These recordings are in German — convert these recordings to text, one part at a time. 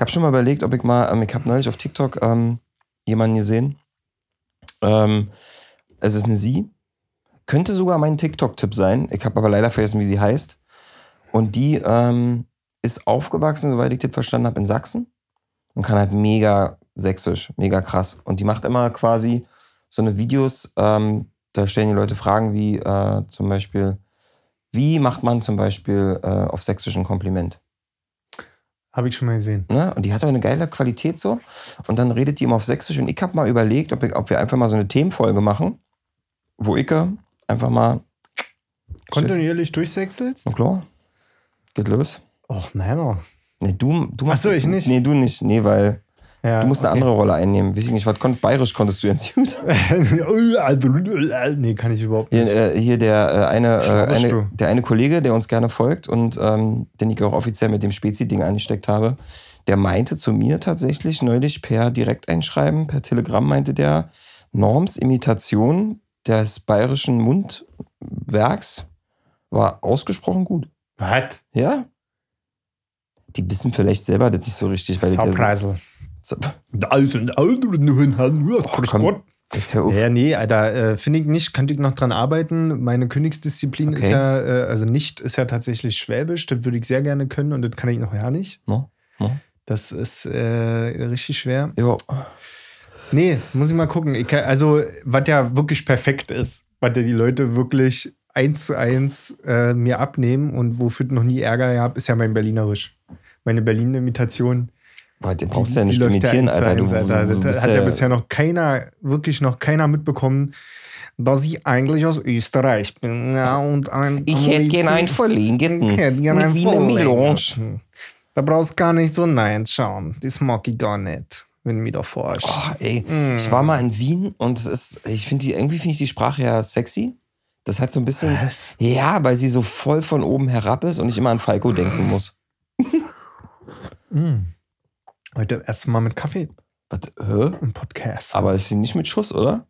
Ich habe schon mal überlegt, ob ich mal, ähm, ich habe neulich auf TikTok ähm, jemanden gesehen. Ähm, es ist eine Sie. Könnte sogar mein TikTok-Tipp sein. Ich habe aber leider vergessen, wie sie heißt. Und die ähm, ist aufgewachsen, soweit ich das verstanden habe, in Sachsen. Und kann halt mega sächsisch, mega krass. Und die macht immer quasi so eine Videos, ähm, da stellen die Leute Fragen wie äh, zum Beispiel, wie macht man zum Beispiel äh, auf sächsisch ein Kompliment? Habe ich schon mal gesehen. Ne? Und die hat auch eine geile Qualität so. Und dann redet die immer auf Sächsisch. Und ich habe mal überlegt, ob, ich, ob wir einfach mal so eine Themenfolge machen, wo ich einfach mal. Kontinuierlich durchsechselst? Na klar. Geht los. Och, Männer. Nee, du, du machst. Ach so, ich nicht? Nee, du nicht. Nee, weil Ja, du musst eine okay. andere Rolle einnehmen. Weiß ich nicht, was konnt, bayerisch konntest du jetzt gut? nee, kann ich überhaupt nicht. Hier, äh, hier der, äh, eine, äh, eine, der eine Kollege, der uns gerne folgt und ähm, den ich auch offiziell mit dem Spezi-Ding angesteckt habe, der meinte zu mir tatsächlich neulich per Direkteinschreiben, per Telegramm meinte der, Norms Imitation des bayerischen Mundwerks war ausgesprochen gut. Was? Ja? Die wissen vielleicht selber das nicht so richtig, weil Saupreisel. so, Da sind andere nur Hand. Ach, komm, jetzt hör auf. Ja, nee, Alter, äh, finde ich nicht, könnte ich noch dran arbeiten. Meine Königsdisziplin ist Okay. ja, äh, also nicht, ist ja tatsächlich Schwäbisch. Das würde ich sehr gerne können und das kann ich noch ja nicht. No? No? Das ist äh, richtig schwer. Jo. Nee, muss ich mal gucken. Ich kann, also, was ja wirklich perfekt ist, was ja die Leute wirklich eins zu eins äh, mir abnehmen und wofür ich noch nie Ärger gehabt, ist ja mein Berlinerisch. Meine Berlin-Imitation. Boah, den brauchst du ja nicht imitieren, zu Alter. Du, eins, du, Alter. du Das hat ja bisher noch keiner, wirklich noch keiner mitbekommen, dass ich eigentlich aus Österreich bin. Ja, und ein, Ich hätte liebsten- gern einen Verlängerten. Ich hätte gern Eine einen. Verlängerten. Da brauchst gar nicht so nein schauen. Das mag ich gar nicht, wenn du mich da forschst. Oh, ey, Mm. ich war mal in Wien und es ist, ich finde die, irgendwie finde ich die Sprache ja sexy. Das hat so ein bisschen, Was? ja, weil sie so voll von oben herab ist und ich immer an Falco denken muss. Mm. Heute erst mal mit Kaffee Was, hä? im Podcast. Aber ist sie nicht mit Schuss, oder?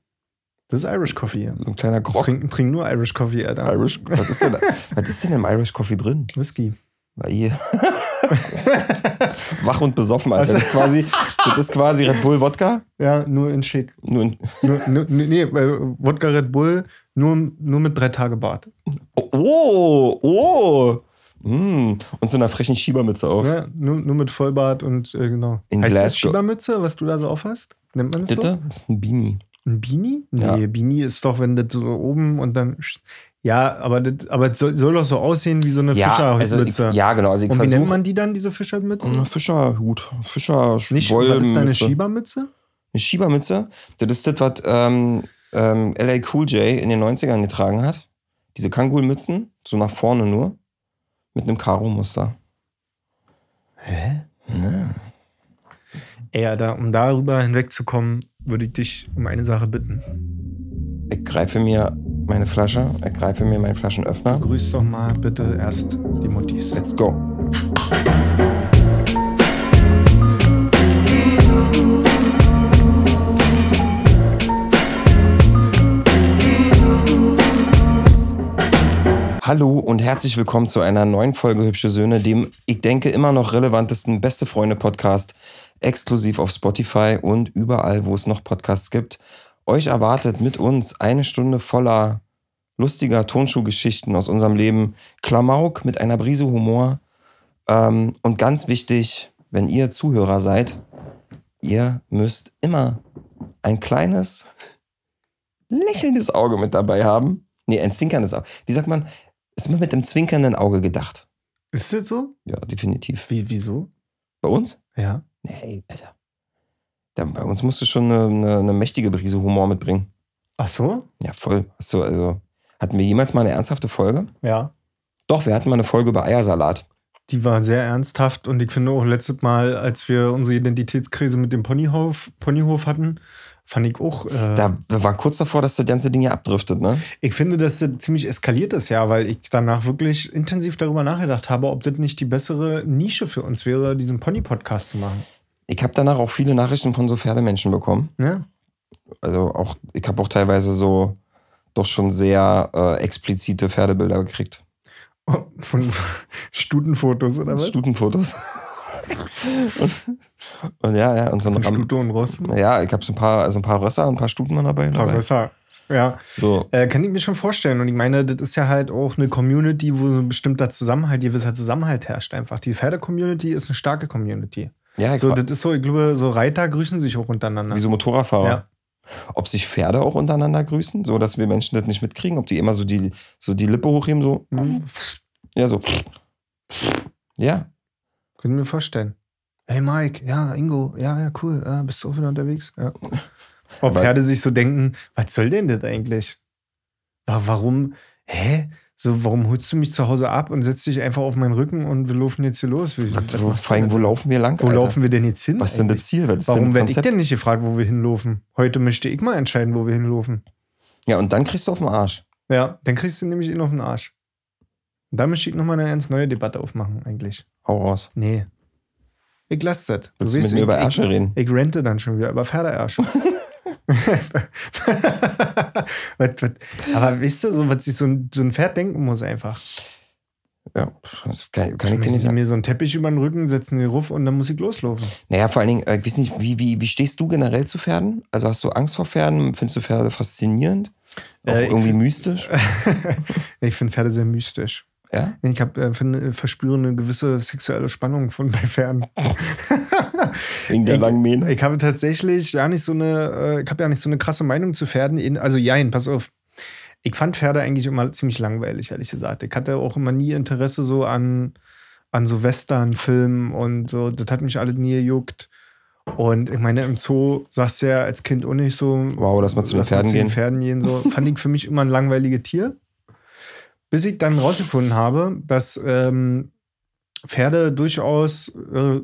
das ist Irish Coffee. So ein kleiner Grog. Trink, trink nur Irish Coffee, Alter. Irish, was, ist denn, was ist denn im Irish Coffee drin? Whisky. Weil hier. Wach und besoffen, Alter. Das ist quasi, das ist quasi Red Bull Wodka. Ja, nur in Schick. Nur in, Nur, nur, nee, äh, Wodka Red Bull, nur, nur mit drei Tage Bart. oh, oh. Mm. Und so einer frechen Schiebermütze auf. Ja, nur, nur mit Vollbart und äh, genau. In heißt das Glasgow. Schiebermütze, was du da so aufhast? Nennt man das so? Bitte? Das ist ein Beanie. Ein Beanie? Nee, Ja. Beanie ist doch, wenn das so oben und dann. Ja, aber das aber es soll, soll doch so aussehen wie so eine Ja, also ich, Fischermütze. ja, genau. Also und wie nennt man die dann, diese Fischermützen? Eine Fischerhut. Fischer Nicht, was ist deine. Schiebermütze? Eine Schiebermütze. Das ist das, was ähm, ähm, LA Cool J in den 90ern getragen hat. Diese Kangol-Mützen, so nach vorne nur. Mit einem Karo-Muster. Hä? Ne? Eher da, um darüber hinwegzukommen, würde ich dich um eine Sache bitten. Ich greife mir meine Flasche, ich greife mir meinen Flaschenöffner. Grüß doch mal bitte erst die Muttis. Let's go. Hallo und herzlich willkommen zu einer neuen Folge Hübsche Söhne, dem, ich denke, immer noch relevantesten Beste Freunde Podcast, exklusiv auf Spotify und überall, wo es noch Podcasts gibt. Euch erwartet mit uns eine Stunde voller lustiger Tonschuhgeschichten aus unserem Leben, Klamauk mit einer Brise Humor ähm, und ganz wichtig, wenn ihr Zuhörer seid, ihr müsst immer ein kleines lächelndes Auge mit dabei haben. Nee, ein zwinkerndes Auge. Wie sagt man? Ist immer mit dem zwinkernden Auge gedacht. Ist das so? Ja, definitiv. Wie, wieso? Bei uns? Ja. Nee, Alter. Da, bei uns musst du schon eine, eine, eine mächtige Brise Humor mitbringen. Ach so? Ja, voll. Hast du, also, hatten wir jemals mal eine ernsthafte Folge? Ja. Doch, wir hatten mal eine Folge über Eiersalat. Die war sehr ernsthaft und ich finde auch letztes Mal, als wir unsere Identitätskrise mit dem Ponyhof, Ponyhof hatten, fand ich auch. Äh, Da war kurz davor, dass das ganze Ding ja abdriftet, ne? ich finde, dass das ziemlich eskaliert ist, ja, weil ich danach wirklich intensiv darüber nachgedacht habe, ob das nicht die bessere Nische für uns wäre, diesen Pony-Podcast zu machen. Ich habe danach auch viele Nachrichten von so Pferdemenschen bekommen. Ja? Also auch, ich habe auch teilweise so doch schon sehr äh, explizite Pferdebilder gekriegt. Von Stutenfotos oder was? Stutenfotos. und, und ja, ja, und so ein Ram Stute und Ross. Ja, ich habe so ein paar, also ein paar Rösser und ein paar Stuten dabei. dabei. Parissa. Ja. So. Äh, kann ich mir schon vorstellen. Und ich meine, das ist ja halt auch eine Community, wo so ein bestimmter Zusammenhalt, gewisser Zusammenhalt herrscht einfach. Die Pferde-Community ist eine starke Community. Ja, so, das ist so, ich glaube, so Reiter grüßen sich auch untereinander. wie so Motorradfahrer. Ja. Ob sich Pferde auch untereinander grüßen, so dass wir Menschen das nicht mitkriegen, ob die immer so die, so die Lippe hochheben, so. Mhm. Ja, so. Ja. Können wir vorstellen. Hey Mike, ja, Ingo, ja, ja, cool. Ah, bist du auch wieder unterwegs? Ja. Ob Aber- Pferde sich so denken, was soll denn das eigentlich? Wa- Warum, hä? So, warum holst du mich zu Hause ab und setzt dich einfach auf meinen Rücken und wir laufen jetzt hier los? Wie, Was, was vor allem, wo laufen wir lang? Wo Alter? laufen wir denn jetzt hin? Was ist denn das? Ziel? Was Warum werde ich denn nicht gefragt, wo wir hinlaufen? Heute möchte ich mal entscheiden, wo wir hinlaufen. Ja, und dann kriegst du auf den Arsch. Ja, dann kriegst du nämlich ihn auf den Arsch. Und da möchte ich nochmal eine ganz neue Debatte aufmachen, eigentlich. Hau raus. Nee. Ich lasse das. Willst du mit mir ich, über ich, Ärsche reden? Ich rente dann schon wieder über Pferdeärsche. aber weißt du, so, was sich so ein, so ein Pferd denken muss einfach. Ja, das kann, kann ich dir nicht sagen. mir so einen Teppich über den Rücken, setzen den Ruf und dann muss ich loslaufen. Naja, vor allen Dingen, äh, ich weiß nicht, wie, wie, wie stehst du generell zu Pferden? Also hast du Angst vor Pferden? Findest du Pferde faszinierend? Auch Äh, ich irgendwie find- mystisch? ich finde Pferde sehr mystisch. Ja? Ich hab, äh, finde, verspüre eine gewisse sexuelle Spannung von bei Pferden. Wegen der Ich- langen Mähne? Ich habe tatsächlich ja nicht so eine, äh, ich habe ja nicht so eine krasse Meinung zu Pferden. In, also jein, pass auf. Ich fand Pferde eigentlich immer ziemlich langweilig, ehrlich gesagt. Ich hatte auch immer nie Interesse so an, an so Western-Filmen und so. Das hat mich alles nie gejuckt. Und ich meine, im Zoo sagst du ja als Kind auch nicht so. Wow, lass mal zu den lass Pferden gehen. Pferden gehen. So. Fand ich für mich immer ein langweiliges Tier. Bis ich dann rausgefunden habe, dass ähm, Pferde durchaus äh,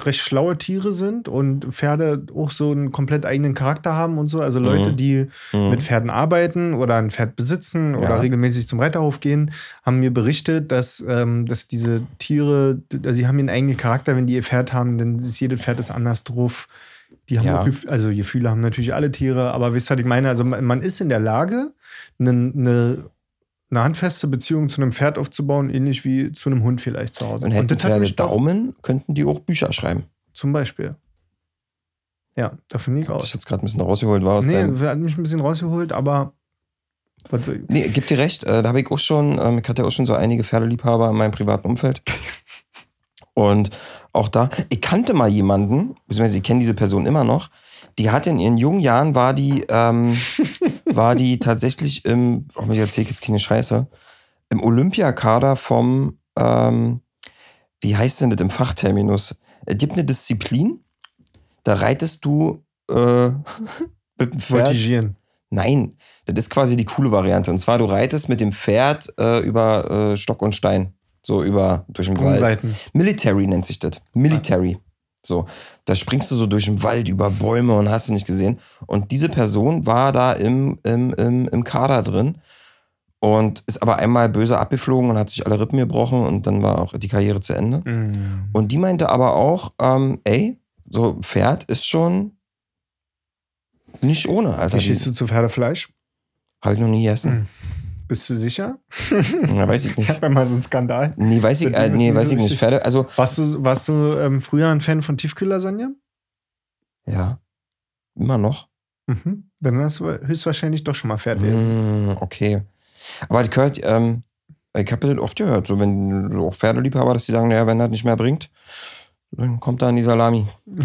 recht schlaue Tiere sind und Pferde auch so einen komplett eigenen Charakter haben und so. Also Leute, Mhm. die Mhm. mit Pferden arbeiten oder ein Pferd besitzen oder Ja. regelmäßig zum Reiterhof gehen, haben mir berichtet, dass, ähm, dass diese Tiere, also sie haben ihren eigenen Charakter, wenn die ihr Pferd haben, dann ist jedes Pferd ist anders drauf. Die haben Ja. auch, also Gefühle haben natürlich alle Tiere, aber wisst ihr, was ich meine? Also man man ist in der Lage, eine, eine, eine handfeste Beziehung zu einem Pferd aufzubauen, ähnlich wie zu einem Hund vielleicht zu Hause. Und hätten hat Pferde Daumen, könnten die auch Bücher schreiben. Zum Beispiel. Ja, da finde ich Hab ich jetzt gerade ein bisschen rausgeholt, war aus Nee, deinem- hat mich ein bisschen rausgeholt, aber was Nee, gib dir recht, äh, da habe ich auch schon, ähm, ich hatte auch schon so einige Pferdeliebhaber in meinem privaten Umfeld. Und auch da, ich kannte mal jemanden, beziehungsweise ich kenne diese Person immer noch, die hatte in ihren jungen Jahren, war die, ähm, war die tatsächlich im, oh, ich erzähle jetzt keine Scheiße, im Olympiakader vom, ähm, wie heißt denn das im Fachterminus? Es gibt eine Disziplin, da reitest du äh, mit dem Pferd. Voltigieren. Nein, das ist quasi die coole Variante. Und zwar, du reitest mit dem Pferd äh, über äh, Stock und Stein. So über durch den Wald. Military nennt sich das. Military. So, da springst du so durch den Wald über Bäume und hast du nicht gesehen. Und diese Person war da im, im, im, im Kader drin und ist aber einmal böse abgeflogen und hat sich alle Rippen gebrochen und dann war auch die Karriere zu Ende. Mhm. Und die meinte aber auch, ähm, ey, so ein Pferd ist schon nicht ohne, Alter. Wie stehst du zu Pferdefleisch? Habe ich noch nie gegessen. Bist du sicher? Ja, weiß ich Ich nicht. hatte mal so einen Skandal. Nee, weiß ich, äh, nee, nicht weiß so ich nicht. Pferde, also, Warst du, warst du ähm, früher ein Fan von Tiefkühllasagne? ja, immer noch. Mhm. Dann hast du höchstwahrscheinlich doch schon mal Pferd gegessen. Mm, okay. Aber ich gehört, ähm, ich habe das oft gehört, so wenn so auch Pferdeliebhaber, dass die sagen, naja, wenn das nicht mehr bringt, dann kommt da in die Salami.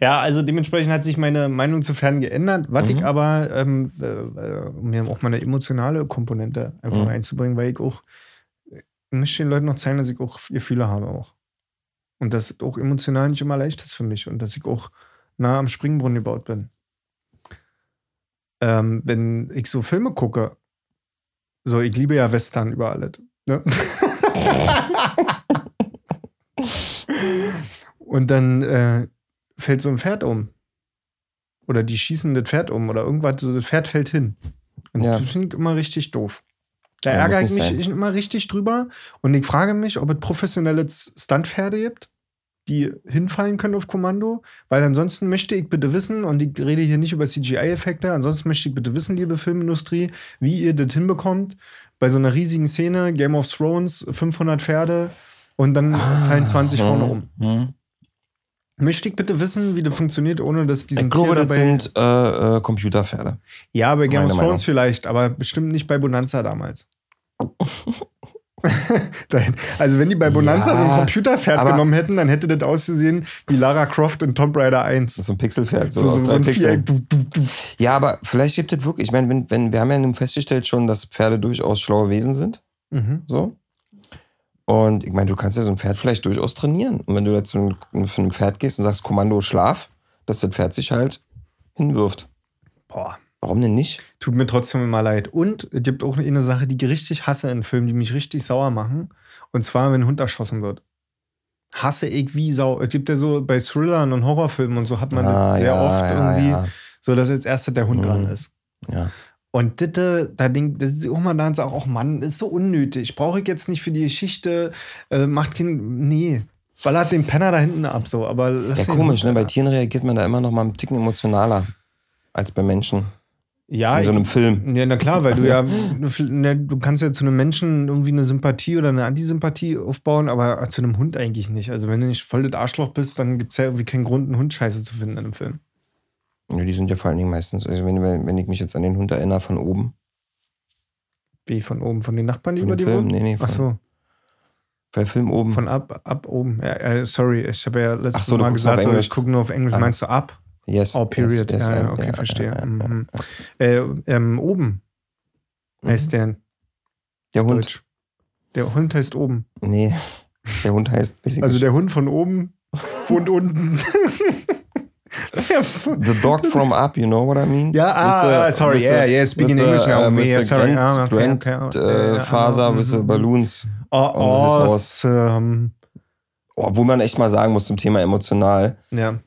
ja, also dementsprechend hat sich meine Meinung zu Pferden geändert. Was Mhm. ich aber, ähm, äh, äh, um mir auch mal eine emotionale Komponente einfach Mhm. einzubringen, weil ich auch, ich möchte den Leuten noch zeigen, dass ich auch Gefühle habe auch. Und dass es auch emotional nicht immer leicht ist für mich und dass ich auch nah am Springbrunnen gebaut bin. Ähm, wenn ich so Filme gucke, so, ich liebe ja Western über alles. Ne? Und dann äh, fällt so ein Pferd um. Oder die schießen das Pferd um oder irgendwas, so das Pferd fällt hin. Und Ja. das finde ich immer richtig doof. Da Ja, ärgere ich mich sein. immer richtig drüber. Und ich frage mich, ob es professionelle Stuntpferde gibt, die hinfallen können auf Kommando. Weil ansonsten möchte ich bitte wissen, und ich rede hier nicht über CGI-Effekte, ansonsten möchte ich bitte wissen, liebe Filmindustrie, wie ihr das hinbekommt. Bei so einer riesigen Szene, Game of Thrones, 500 Pferde, und dann fallen 20 vorne Hm, Möchte ich bitte wissen, wie das funktioniert, ohne dass diesen Ich glaube, das sind äh, äh, Computerpferde. Ja, bei Game of Thrones Meinung. vielleicht, aber bestimmt nicht bei Bonanza damals. Also wenn die bei Bonanza Ja, so ein Computerpferd genommen hätten, dann hätte das ausgesehen wie Lara Croft in Tomb Raider 1. So ein Pixelpferd, so, So, aus so, drei Pixeln. Viereck. Du, du, du. Ja, aber vielleicht gibt es wirklich, ich meine, wenn, wenn, wir haben ja nun festgestellt schon, dass Pferde durchaus schlaue Wesen sind. Mhm. So. Und ich meine, du kannst ja so ein Pferd vielleicht durchaus trainieren. Und wenn du dazu ein- für ein Pferd gehst und sagst, Kommando Schlaf, dass das Pferd sich halt hinwirft. Boah, Warum denn nicht? tut mir trotzdem immer leid. Und es gibt auch eine Sache, die ich richtig hasse in Filmen, die mich richtig sauer machen. Und zwar, wenn ein Hund erschossen wird. Hasse ich wie Sau. Es gibt ja so bei Thrillern und Horrorfilmen und so hat man Ah, das sehr ja, oft ja, irgendwie, Ja, so dass als erster der Hund Mhm. dran ist. ja. Und ditte, da denk, das ist auch mal dann auch, auch Mann, ist so unnötig. Brauche ich jetzt nicht für die Geschichte, äh, macht kein, nee. Ballert den Penner da hinten ab, so, aber lass Ja, komisch, ne? Bei Tieren reagiert man da immer noch mal einen Ticken emotionaler als bei Menschen. ja, In so ich- einem Film. Ja, na klar, weil du ja, ne, du kannst ja zu einem Menschen irgendwie eine Sympathie oder eine Antisympathie aufbauen, aber zu einem Hund eigentlich nicht. Also wenn du nicht voll das Arschloch bist, dann gibt es ja irgendwie keinen Grund, einen Hund scheiße zu finden in einem Film. Ja, die sind ja vor allen Dingen meistens, also wenn, wenn ich mich jetzt an den Hund erinnere von oben, Wie von oben, von den Nachbarn, die Von über die Film? wohnen? Nee, nee, von- Ach so, bei Film oben. von ab, ab oben. Ja, äh, sorry, ich habe ja letztes so, Mal gesagt, so, ich gucke nur auf Englisch. Ah. Meinst du ab? yes. Oh, period. Yes, yes, ja, ja, okay, ja, verstehe. Mhm. Äh, ähm, oben heißt der Der Hund. Deutsch. Der Hund heißt oben. Nee, der Hund heißt Also der Hund von oben wohnt unten. The dog from up, you know what I mean? Ja, ah, With the- ah, sorry, with yeah, yeah, speaking with English now, uh, with yeah, the sorry, Grand, ah, okay, ja, Faser with the. Balloons. Oh, Und so sieht's awesome. Oh, man echt mal sagen muss zum Thema emotional. Ja.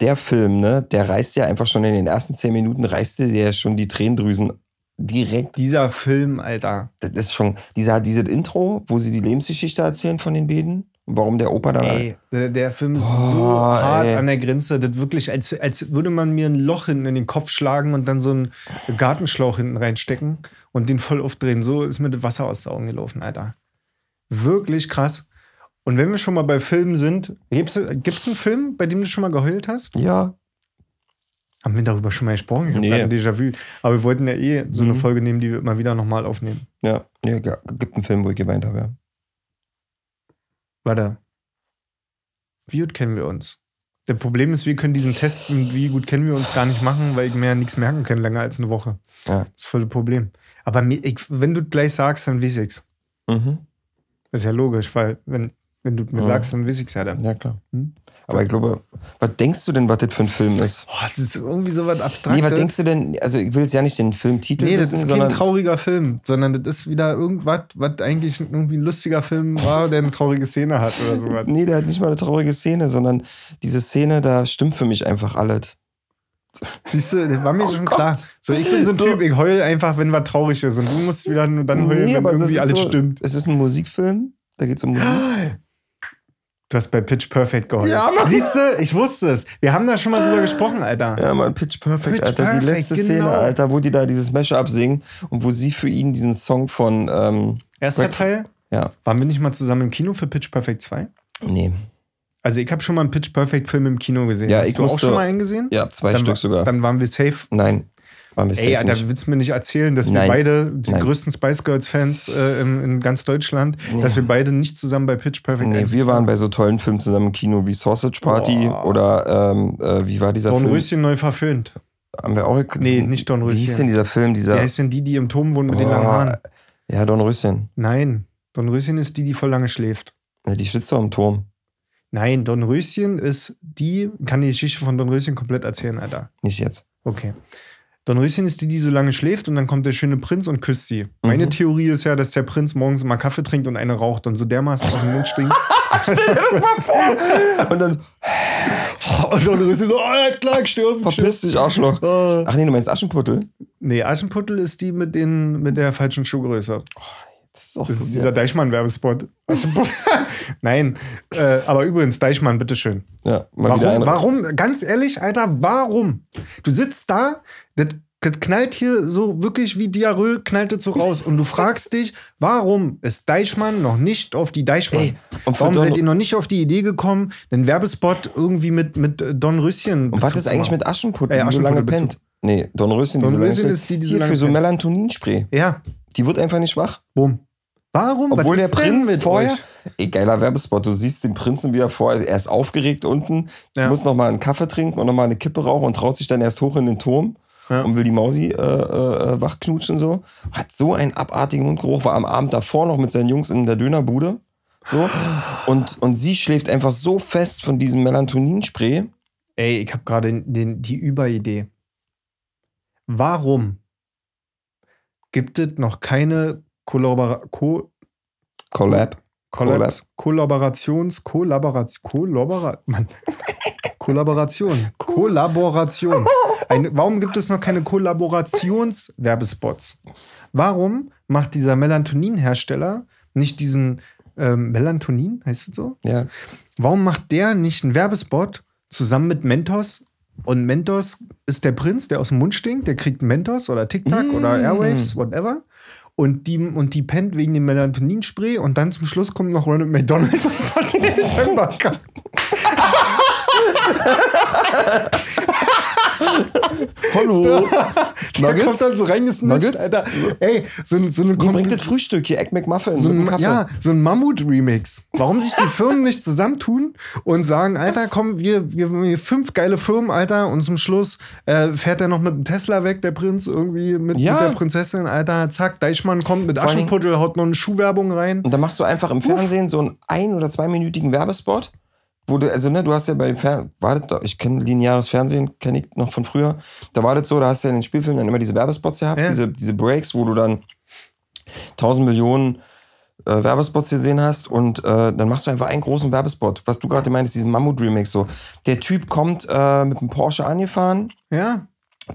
Der Film, ne, der reißt ja einfach schon in den ersten zehn Minuten, reißt dir ja schon die Tränendrüsen direkt. Dieser Film, Alter. Das ist schon, dieser, dieses Intro, wo sie die Lebensgeschichte erzählen von den beiden. Warum der Opa dann. Ey, der, der Film ist Boah, so hart ey. an der Grenze. Das wirklich, als, als würde man mir ein Loch hinten in den Kopf schlagen und dann so einen Gartenschlauch hinten reinstecken und den voll aufdrehen. So ist mir das Wasser aus den Augen gelaufen, Alter. Wirklich krass. Und wenn wir schon mal bei Filmen sind, gibt es einen Film, bei dem du schon mal geheult hast? Ja. Haben wir darüber schon mal gesprochen? Ich Nee. ein Déjà-vu. Aber wir wollten ja eh so eine Mhm. Folge nehmen, die wir immer wieder nochmal aufnehmen. Ja. ja. Gibt einen Film, wo ich geweint habe, ja. Warte. Wie gut kennen wir uns? Der Problem ist, wir können diesen Test, wie gut kennen wir uns, gar nicht machen, weil ich mir ja nichts merken kann länger als eine Woche. Ja. Das ist voll das Problem. Aber mir, ich, wenn du gleich sagst, dann weiß ich's. Mhm. Das ist ja logisch, weil wenn, wenn du mir Ja. sagst, dann weiß ich's ja dann. Ja, klar. Hm? Aber ich glaube, was denkst du denn, was das für ein Film ist? Boah, das ist irgendwie so was Abstraktes. Nee, was denkst du denn? Also, ich will jetzt ja nicht den Filmtitel Nee, das wissen, ist kein trauriger Film, sondern das ist wieder irgendwas, was eigentlich irgendwie ein lustiger Film war, der eine traurige Szene hat oder sowas. Nee, der hat nicht mal eine traurige Szene, sondern diese Szene, da stimmt für mich einfach alles. Siehst du, das war mir Oh schon Gott. klar. So, ich bin so ein So. Typ, ich heul einfach, wenn was traurig ist. Und du musst wieder nur dann heulen, wenn das irgendwie alles so, stimmt. Es ist ein Musikfilm, da geht es um Musik. Du hast bei Pitch Perfect geheult. Ja, Mann. Siehst du, ich wusste es. Wir haben da schon mal drüber gesprochen, Alter. Ja, Mann, Pitch Perfect, Pitch Alter. die Perfect, letzte genau. Szene, Alter, wo die da dieses Mashup singen und wo sie für ihn diesen Song von. Ähm, Erster Break- Teil, ja, waren wir nicht mal zusammen im Kino für Pitch Perfect 2? nee. Also ich habe schon mal einen Pitch Perfect Film im Kino gesehen. Ja, Hast ich du auch musste- schon mal einen gesehen? Ja, zwei dann, Stück sogar. Dann waren wir safe. Nein. Waren wir Ey, safe da willst du mir nicht erzählen, dass wir Nein. beide, die Nein. größten Spice Girls-Fans äh, in, in ganz Deutschland, Nee. dass wir beide nicht zusammen bei Pitch Perfect Nee, 1 wir waren bei so tollen Filmen zusammen im Kino wie Sausage Party Boah. oder ähm, äh, wie war dieser Don Film? Röschen neu verfilmt. Haben wir auch Nee, nicht Don Wie hieß Röschen. denn dieser Film? Dieser, Wer ist denn die, die im Turm wohnt mit den Boah, langen Haaren? Ja, Don Röschen. Nein, Don Röschen ist die, die voll lange schläft. Ja, die sitzt doch im Turm. Nein, Don Röschen ist die, kann die Geschichte von Don Röschen komplett erzählen, Alter. Nicht jetzt. Okay. Don Röschen ist die, die so lange schläft und dann kommt der schöne Prinz und küsst sie. Meine Mhm. Theorie ist ja, dass der Prinz morgens mal Kaffee trinkt und eine raucht und so dermaßen aus dem Mund stinkt. Und dann und Don Röschen so, oh, ja, klar, stirbt. verpiss dich Arschloch. Oh. Ach nee, du meinst Aschenputtel? Nee, Aschenputtel ist die mit, den, mit der falschen Schuhgröße. Das ist auch Das so ist dieser Deichmann-Werbespot. Aschenputtel. Nein, äh, aber übrigens, Deichmann, bitteschön. Ja, Warum, warum, ganz ehrlich, Alter, warum? Du sitzt da, das Das knallt hier so wirklich wie Diarrhoe, knallt es so raus. Und du fragst dich, warum ist Deichmann noch nicht auf die Deichmann? Ey, warum Don- seid ihr noch nicht auf die Idee gekommen, einen Werbespot irgendwie mit, mit Don Rüsschen Und was ist eigentlich mit Aschenputtel, Äh, die so lange Bezug. pennt? Nee, Dornröschen, die so Dornröschen lange ist die, die so Hier lange für so pennt. Melatoninspray. Ja, Die wird einfach nicht wach. bumm. Warum? Obwohl der Prinz mit vorher. Ey, geiler Werbespot. Du siehst den Prinzen wieder vor. Er ist aufgeregt unten, Ja. muss noch mal einen Kaffee trinken und noch mal eine Kippe rauchen und traut sich dann erst hoch in den Turm Ja. und will die Mausi äh, äh, wachknutschen und so. Hat so einen abartigen Mundgeruch, war am Abend davor noch mit seinen Jungs in der Dönerbude. So. Und, und sie schläft einfach so fest von diesem Melatoninspray. Ey, ich habe gerade die Überidee. Warum gibt es noch keine Kollabora Ko Collab. Kollab Collab. Kollaborations Kollaboration Kollabora Mann. Kollaboration Kollaboration. Ein, warum gibt es noch keine Kollaborationswerbespots? Warum macht dieser Melatonin-Hersteller nicht diesen ähm, Melatonin, heißt es so? Ja. Warum macht der nicht einen Werbespot zusammen mit Mentos? Und Mentos ist der Prinz, der aus dem Mund stinkt, der kriegt Mentos oder TikTok Mm. oder Airwaves, whatever. Und die, und die pennt wegen dem Melatoninspray und dann zum Schluss kommt noch Ronald McDonald und hat den Hallo. Der kommt dann so reingesnitcht, Nuggets? Alter. Ey, so, so eine Wie bringt das Frühstück hier? Egg McMuffin so ein, ja, so ein Mammut-Remix. Warum sich die Firmen nicht zusammentun und sagen, Alter, komm, wir, wir, wir fünf geile Firmen, Alter, und zum Schluss äh, fährt er noch mit dem Tesla weg, der Prinz, irgendwie mit, Ja. mit der Prinzessin, Alter, zack, Deichmann kommt mit Aschenputtel, haut noch eine Schuhwerbung rein. Und dann machst du einfach im Fernsehen so einen ein- oder zweiminütigen Werbespot, wo du, also ne, du hast ja bei Fer war das, doch- ich kenne lineares Fernsehen, kenne ich noch von früher. Da war das so, da hast du ja in den Spielfilmen dann immer diese Werbespots gehabt, Ja. diese, diese Breaks, wo du dann tausend Millionen äh, Werbespots gesehen hast und äh, dann machst du einfach einen großen Werbespot. Was du gerade meinst, diesen Mammut-Remix so. Der Typ kommt äh, mit dem Porsche angefahren, Ja,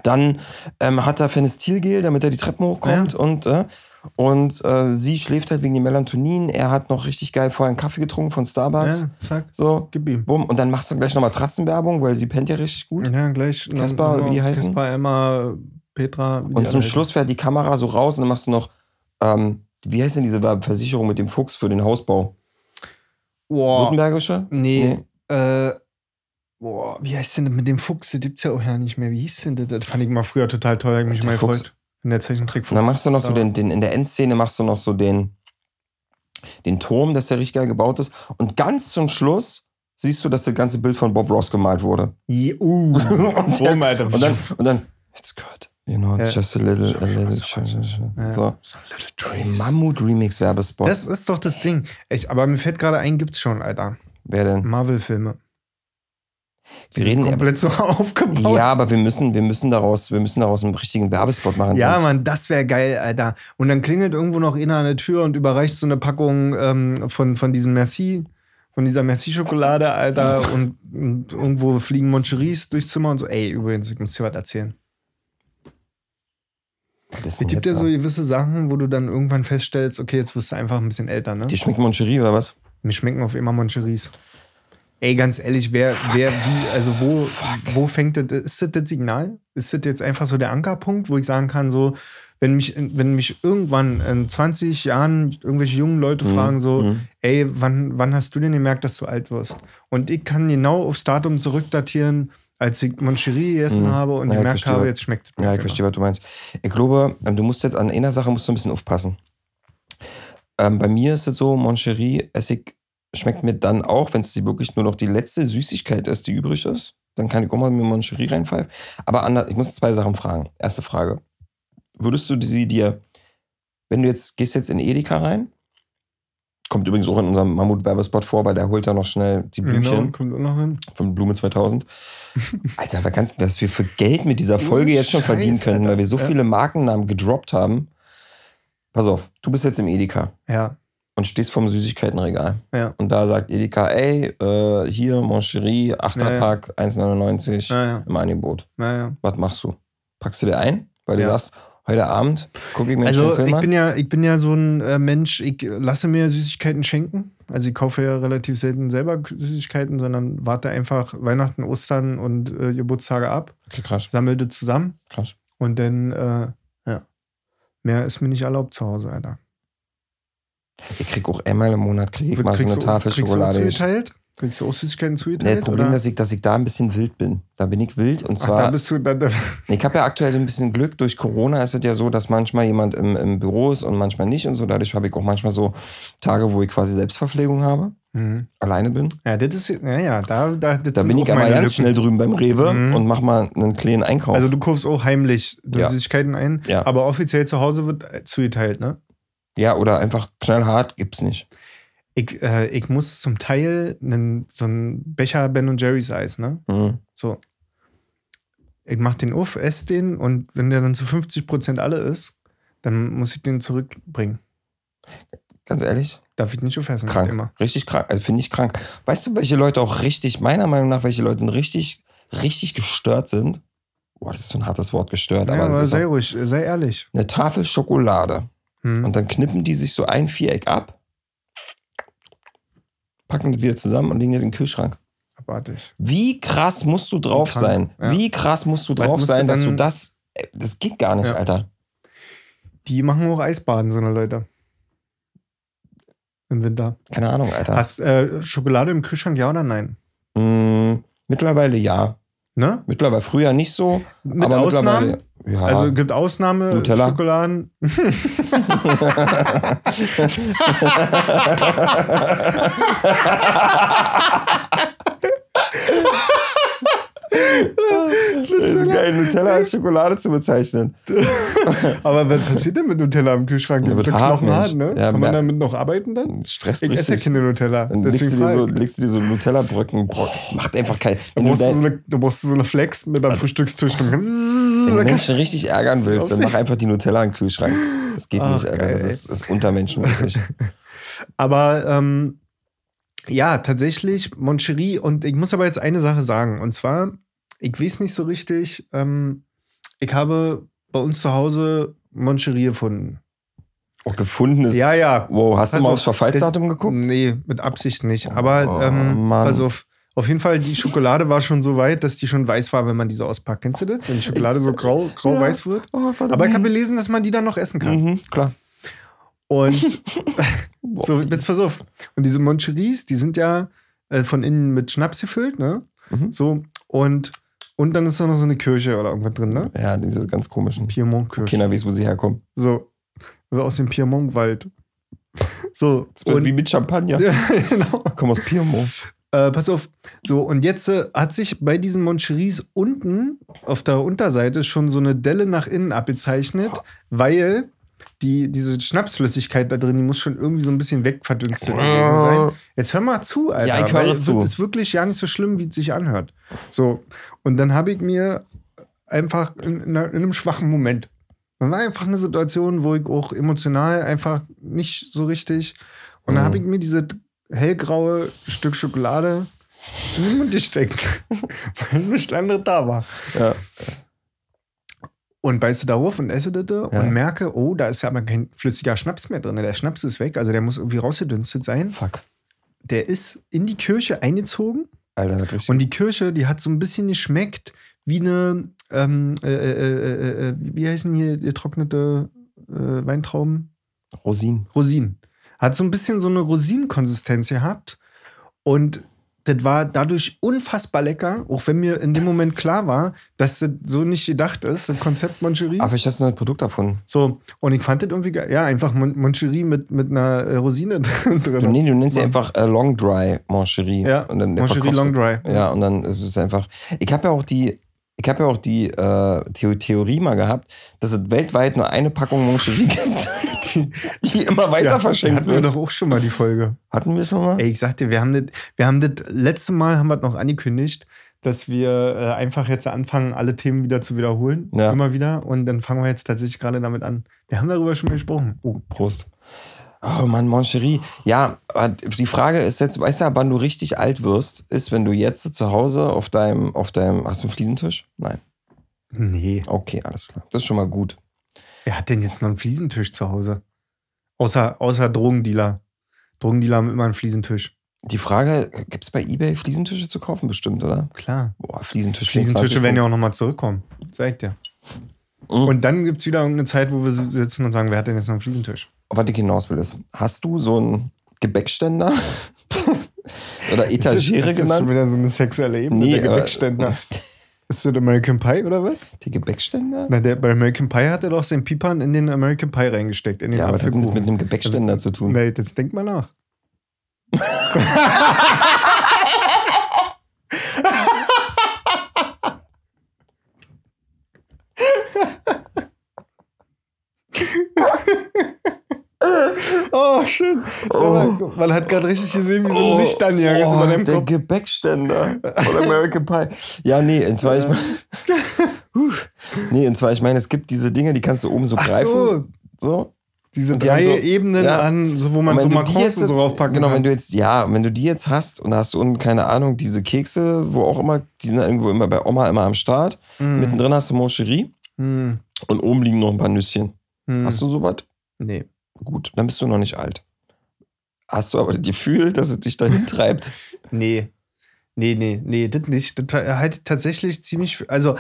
dann ähm, hat er Phenestilgel, damit er die Treppen hochkommt. Ja. Und, äh, und äh, sie schläft halt wegen dem Melatonin. Er hat noch richtig geil vorher einen Kaffee getrunken von Starbucks. ja, zack, So, gib ihm. bumm. Und dann machst du gleich nochmal Matratzenwerbung, weil sie pennt ja richtig gut. Ja, gleich. Kaspar, wie die heißen? Kaspar, Emma, Petra. Und zum. Schluss fährt die Kamera so raus und dann machst du noch, ähm, wie heißt denn diese Versicherung mit dem Fuchs für den Hausbau? Boah, Württembergische? nee, äh, boah, wie heißt denn das mit dem Fuchs? Das gibt's ja auch ja nicht mehr. Wie hieß denn das? Das fand ich mal früher total toll, ich mich mal gefreut. In der Zeichentrick Und dann machst du noch so den, den, in der Endszene machst du noch so den, den Turm, dass der richtig geil gebaut ist. Und ganz zum Schluss siehst du, dass das ganze Bild von Bob Ross gemalt wurde. Ja, uh, und, der, Alter. und dann, und dann, it's good. You know, Ja. just a little, a little. Ja. So. Mammut-Remix-Werbespot. Das ist doch das Ding. Echt, aber mir fällt gerade ein, gibt's schon, Alter. Wer denn? Marvel-Filme. Die Wir reden komplett so aufgebaut. Ja, aber wir müssen, wir müssen daraus, wir müssen daraus einen richtigen Werbespot machen. Ja, Mann, das wäre geil, Alter. Und dann klingelt irgendwo noch einer an der Tür und überreicht so eine Packung ähm, von, von diesem Merci, von dieser Merci-Schokolade, Alter. und, und irgendwo fliegen Moncheries durchs Zimmer und so. Ey, übrigens, ich muss dir was erzählen. Es gibt ja so gewisse Sachen, wo du dann irgendwann feststellst, okay, jetzt wirst du einfach ein bisschen älter, ne? Die schmecken Moncherie oder was? Mir schmecken auf immer Moncheries. Ey, ganz ehrlich, wer, wer, wie, also wo, wo fängt das, ist das das Signal? Ist das jetzt einfach so der Ankerpunkt, wo ich sagen kann, so, wenn mich, wenn mich irgendwann in 20 Jahren irgendwelche jungen Leute fragen, so, mhm. ey, wann, wann hast du denn gemerkt, dass du alt wirst? Und ich kann genau aufs Datum zurückdatieren, als ich Moncherie gegessen Mhm. habe und Ja, ich gemerkt verstehe, habe, jetzt schmeckt es Ja, ich verstehe, was du meinst. Ich glaube, ähm, du musst jetzt an einer Sache musst du ein bisschen aufpassen. Ähm, bei mir ist es so, Moncherie, Essig schmeckt mir dann auch, wenn es wirklich nur noch die letzte Süßigkeit ist, die übrig ist. Dann kann ich auch mal mir Moncherie reinpfeifen. Aber ander- ich muss zwei Sachen fragen. Erste Frage. Würdest du sie dir, wenn du jetzt, gehst jetzt in Edeka rein, kommt übrigens auch in unserem Mammut-Werbespot vor, weil der holt da noch schnell die Blümchen Genau, kommt auch noch hin. von Blume 2000. Alter, was, was wir für Geld mit dieser Folge Oh, jetzt schon Scheiß, verdienen können, Alter. weil wir so Ja. viele Markennamen gedroppt haben. Pass auf, du bist jetzt im Edeka Ja, und stehst vorm Süßigkeitenregal. ja. Und da sagt Edeka, ey, äh, hier, Moncherie, Ja, ja. Achterpack, 1,99 Naja, im Angebot. Was machst du? Packst du dir ein? Weil du Ja. sagst, heute Abend gucke ich mir einen Also schönen Film ich an? bin ja, ich bin ja so ein äh, Mensch, ich lasse mir Süßigkeiten schenken. Also ich kaufe ja relativ selten selber Süßigkeiten, sondern warte einfach Weihnachten, Ostern und äh, Geburtstage ab, Okay, krass, sammle das zusammen krass. Und dann, äh, ja. Mehr ist mir nicht erlaubt zu Hause, Alter. Ich krieg auch einmal im Monat krieg ich mal so eine du- Tafel kriegst Schokolade. Du zugeteilt? Kriegst du auch Süßigkeiten Nee, zugeteilt? das Problem ist, dass ich da ein bisschen wild bin. Da bin ich wild und Ach, zwar. da bist du dann. Ich habe ja aktuell so ein bisschen Glück. Durch Corona ist es ja so, dass manchmal jemand im, im Büro ist und manchmal nicht und so. Dadurch habe ich auch manchmal so Tage, wo ich quasi Selbstverpflegung habe, Mhm. alleine bin. Ja, das ist, ja, ja, da, da, Da bin ich aber ganz Lücken. schnell drüben beim Rewe Mhm. und mach mal einen kleinen Einkauf. Also du kaufst auch heimlich Ja. Süßigkeiten ein, Ja. aber offiziell zu Hause wird zugeteilt, ne? Ja, oder einfach knallhart gibt's nicht. Ich, äh, ich muss zum Teil einen, so einen Becher Ben Jerry's Eis, ne? Mhm. So. Ich mach den auf, esse den und wenn der dann zu 50% alle ist, dann muss ich den zurückbringen. Ganz ehrlich, Darf ich nicht aufessen. krank. Immer. Richtig krank. Also finde ich krank. Weißt du, welche Leute auch richtig, meiner Meinung nach, welche Leute richtig, richtig gestört sind? Boah, das ist so ein hartes Wort, gestört. Ja, aber aber sei ruhig, sei ehrlich. eine Tafel Schokolade. Hm. Und dann knippen die sich so ein Viereck ab, packen das wieder zusammen und legen in den Kühlschrank. Abartig. Wie krass musst du drauf sein? ja. Wie krass musst du drauf musst du sein, dass du das. ey, Das geht gar nicht, Ja. Alter. Die machen auch Eisbaden, so eine Leute. Im Winter. Keine Ahnung, Alter. Hast äh, Schokolade im Kühlschrank, ja oder nein? Mm, mittlerweile ja. Ne? Mittlerweile früher nicht so. Mit aber Ausnahmen? Ja. Also gibt Ausnahme Nutella. Schokoladen. Nutella. Geil, Nutella als Schokolade zu bezeichnen. Aber was passiert denn mit Nutella im Kühlschrank? Der wird hart, knochenhart, ne? Ja, Kann man damit noch arbeiten dann? Das stresst Ich esse ja keine Nutella. Dann legst du, dir so, legst du dir so Nutella-Bröcken. Macht einfach kein. Da du, brauchst, du so eine, da brauchst du so eine Flex mit am Frühstückstisch. Dann wenn du Menschen richtig ärgern willst, dann mach einfach die Nutella den Kühlschrank. Das geht Ach, nicht, Alter. Das geil. ist, das ist untermenschenmäßig. Aber ähm, ja, tatsächlich Moncherie. Und ich muss aber jetzt eine Sache sagen. Und zwar, ich weiß nicht so richtig, ähm, ich habe bei uns zu Hause Moncherie gefunden. Auch gefunden ist. Ja, ja. Wow, hast du Pass mal auf, aufs Verfallsdatum geguckt? Nee, mit Absicht nicht. Aber Oh, ähm, pass auf. Auf jeden Fall, die Schokolade war schon so weit, dass die schon weiß war, wenn man die so auspackt. Kennst du das? Wenn die Schokolade so grau, grau-weiß wird. Oh. Aber ich habe gelesen, dass man die dann noch essen kann. Mhm, klar. Und so, jetzt pass auf. Und diese Moncheries, die sind ja äh, von innen mit Schnaps gefüllt, ne? Mhm. So. Und, und dann ist da noch so eine Kirche oder irgendwas drin, ne? Ja, diese ganz komischen. Piemont-Kirche. Keiner weiß, wo sie herkommen. So. Aus dem Piemont-Wald. So. Und, wie mit Champagner. ja, genau. Komm aus Piemont. Äh, pass auf. So, und jetzt äh, hat sich bei diesen Moncheries unten auf der Unterseite schon so eine Delle nach innen abgezeichnet, weil die, diese Schnapsflüssigkeit da drin, die muss schon irgendwie so ein bisschen wegverdünstet gewesen sein. Jetzt hör mal zu, Alter. Ja, ich höre zu. Das ist wirklich ja nicht so schlimm, wie es sich anhört. So, und dann habe ich mir einfach in, in, einem schwachen Moment. Das war einfach eine Situation, wo ich auch emotional einfach nicht so richtig. Und dann Mhm. habe ich mir diese hellgraue Stück Schokolade in den Mund gesteckt, weil nichts anderes da war. Ja. Und beiße darauf und esse das Ja. und merke, oh, da ist ja aber kein flüssiger Schnaps mehr drin. Der Schnaps ist weg, also der muss irgendwie rausgedünstet sein. Fuck. Der ist in die Kirche eingezogen Alter, richtig. und die Kirche, die hat so ein bisschen geschmeckt wie eine, ähm, äh, äh, äh, äh, wie heißen hier getrocknete äh, Weintrauben? Rosinen. Rosinen. Hat so ein bisschen so eine Rosinenkonsistenz gehabt. Und das war dadurch unfassbar lecker, auch wenn mir in dem Moment klar war, dass das so nicht gedacht ist, das Konzept Moncherie. Aber hast du ein neues Produkt erfunden. So, und ich fand das irgendwie geil. Ja, einfach Mon Moncherie mit, mit einer äh, Rosine drin. Nee, du nennst sie Ja. einfach äh, Long Dry Mancherie. Ja, und dann Moncherie Long Dry. Ja, und dann ist es einfach. Ich habe ja auch die. Ich habe ja auch die äh, Theo Theorie mal gehabt, dass es weltweit nur eine Packung Moncherie gibt, die, die immer weiter Ja, verschenkt hatten wir wird. doch auch schon mal die Folge. Hatten wir es schon mal? Ey, ich sag dir, wir haben das, wir haben das letzte Mal haben wir das noch angekündigt, dass wir äh, einfach jetzt anfangen, alle Themen wieder zu wiederholen. Ja. Immer wieder. Und dann fangen wir jetzt tatsächlich gerade damit an. Wir haben darüber schon mal gesprochen. Oh, Prost. Oh Mann, Moncherie. Ja, die Frage ist jetzt, weißt du, wann du richtig alt wirst, ist, wenn du jetzt zu Hause auf deinem, auf deinem, hast du einen Fliesentisch? Nein. nee. Okay, alles klar. Das ist schon mal gut. Wer hat denn jetzt noch einen Fliesentisch zu Hause? Außer, außer Drogendealer. Drogendealer haben immer einen Fliesentisch. Die Frage, gibt es bei Ebay Fliesentische zu kaufen? Bestimmt, oder? Klar. Boah, Fliesentisch. Fliesentische 24 werden ja auch nochmal zurückkommen. Zeig dir. Mhm. Und dann gibt es wieder irgendeine Zeit, wo wir sitzen und sagen, wer hat denn jetzt noch einen Fliesentisch? Was ich hinaus will ist, hast du so einen Gebäckständer? Oder Etagere das ist genannt? schon wieder so eine sexuelle Ebene, Nee, der Gebäckständer. Ist das American Pie oder was? Die Gebäckständer? Na, der, bei American Pie hat er doch seinen Pipan in den American Pie reingesteckt, in den Ja, aber das hat nichts mit einem Gebäckständer zu tun. Na, jetzt denk mal nach. oh, schön. So, man, man hat gerade richtig gesehen, wie so ein Licht angegangen ist über deinem Oh, der Kopf. Gebäckständer von American Pie. Ja, nee, und zwar, ich meine, nee, und zwar, ich meine, es gibt diese Dinge, die kannst du oben so Ach greifen. so, So. diese die drei so- Ebenen ja. an, so, wo man so und so raufpacken Genau, kann. wenn du jetzt, ja, wenn du die jetzt hast und hast du unten, keine Ahnung, diese Kekse, wo auch immer, die sind irgendwo immer bei Oma immer am Start. Mm. Mittendrin hast du Moncherie Hm. und oben liegen noch ein paar Nüsschen. Hm. Hast du sowas? Nee. Gut, dann bist du noch nicht alt. Hast du aber das Gefühl, dass es dich dahin treibt? Nee. Nee, nee, nee, das nicht. Das halt tatsächlich ziemlich. Also,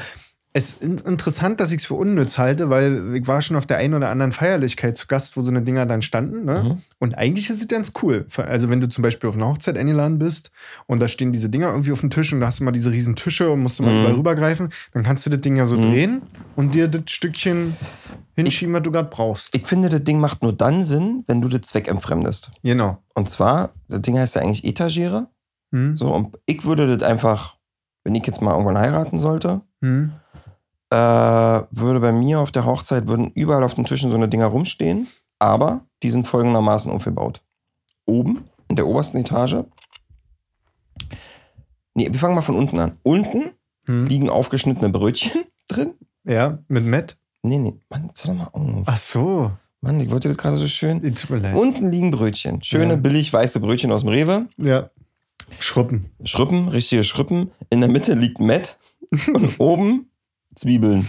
es ist in- interessant, dass ich es für unnütz halte, weil ich war schon auf der einen oder anderen Feierlichkeit zu Gast, wo so eine Dinger dann standen. Ne? Mhm. Und eigentlich ist es ganz cool. Also, wenn du zum Beispiel auf einer Hochzeit eingeladen bist und da stehen diese Dinger irgendwie auf dem Tisch und da hast du mal diese riesen Tische und musst du mal Mhm. überall rübergreifen, dann kannst du das Ding ja so Mhm. drehen und dir das Stückchen hinschieben, was du gerade brauchst. Ich finde, das Ding macht nur dann Sinn, wenn du das zweckentfremdest. Genau. Und zwar, das Ding heißt ja eigentlich Etagere. Hm? So, und ich würde das einfach, wenn ich jetzt mal irgendwann heiraten sollte, Hm? Äh, würde bei mir auf der Hochzeit, würden überall auf den Tischen so eine Dinger rumstehen, aber die sind folgendermaßen aufgebaut. Oben, in der obersten Etage, nee, wir fangen mal von unten an. Unten Hm? liegen aufgeschnittene Brötchen drin. Ja, mit Matt. Nee, nee, Mann, jetzt hör doch mal auf. Ach so. Mann, ich wollte das gerade so schön. Tut mir leid. Unten liegen Brötchen. Schöne, Ja. billig weiße Brötchen aus dem Rewe. Ja. Schruppen. Schrippen, richtige Schrippen. In der Mitte liegt Mett und oben Zwiebeln.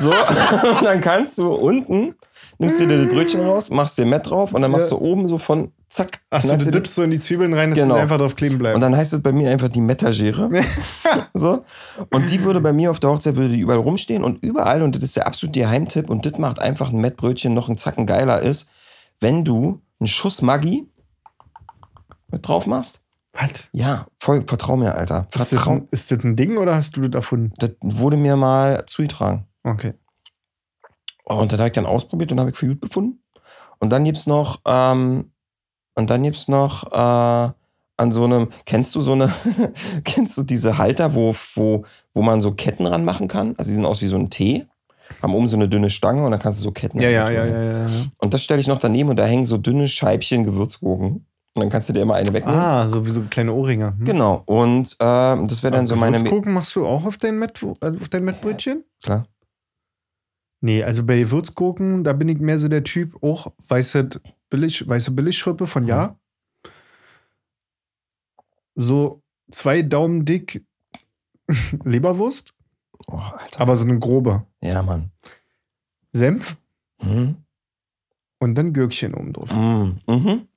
So, und dann kannst du unten, nimmst dir das Brötchen raus, machst dir Mett drauf und dann machst du oben so von zack. Achso, du dippst so in die Zwiebeln rein, dass Genau. sie einfach drauf kleben bleiben. Und dann heißt es bei mir einfach die Metagere. so. Und die würde bei mir auf der Hochzeit würde die überall rumstehen und überall, und das ist der absolute Geheimtipp, und das macht einfach ein Mettbrötchen noch einen Zacken geiler ist, wenn du einen Schuss Maggi mit drauf machst. Was? Ja, voll, vertrau mir, Alter. Ist das, Vertrau. ein, ist das ein Ding oder hast du das erfunden? Das wurde mir mal zugetragen. Okay. Und das habe ich dann ausprobiert und habe ich für gut befunden. Und dann gibt's noch, ähm, und dann gibt's noch äh, an so einem, kennst du so eine, kennst du diese Halter, wo, wo, wo man so Ketten ranmachen kann? Also die sehen aus wie so ein T, haben oben so eine dünne Stange und dann kannst du so Ketten Ja, ja, ranmachen. ja, ja, ja. Und das stelle ich noch daneben und da hängen so dünne Scheibchen Gewürzgurken. Und dann kannst du dir immer eine wegnehmen. Ah, so wie so kleine Ohrringe. Hm? Genau. Und ähm, das wäre dann so meine. Gewürzgurken machst du auch auf dein, Met, äh, auf dein Mettbrötchen? Klar. Nee, also bei Gewürzgurken, da bin ich mehr so der Typ, auch weiße, Billig, weiße Billigschrippe von Ja. So zwei Daumen dick Leberwurst, Oh, aber so eine grobe. Ja, Mann. Senf Hm? und dann Gürkchen oben drauf. Mm, mhm.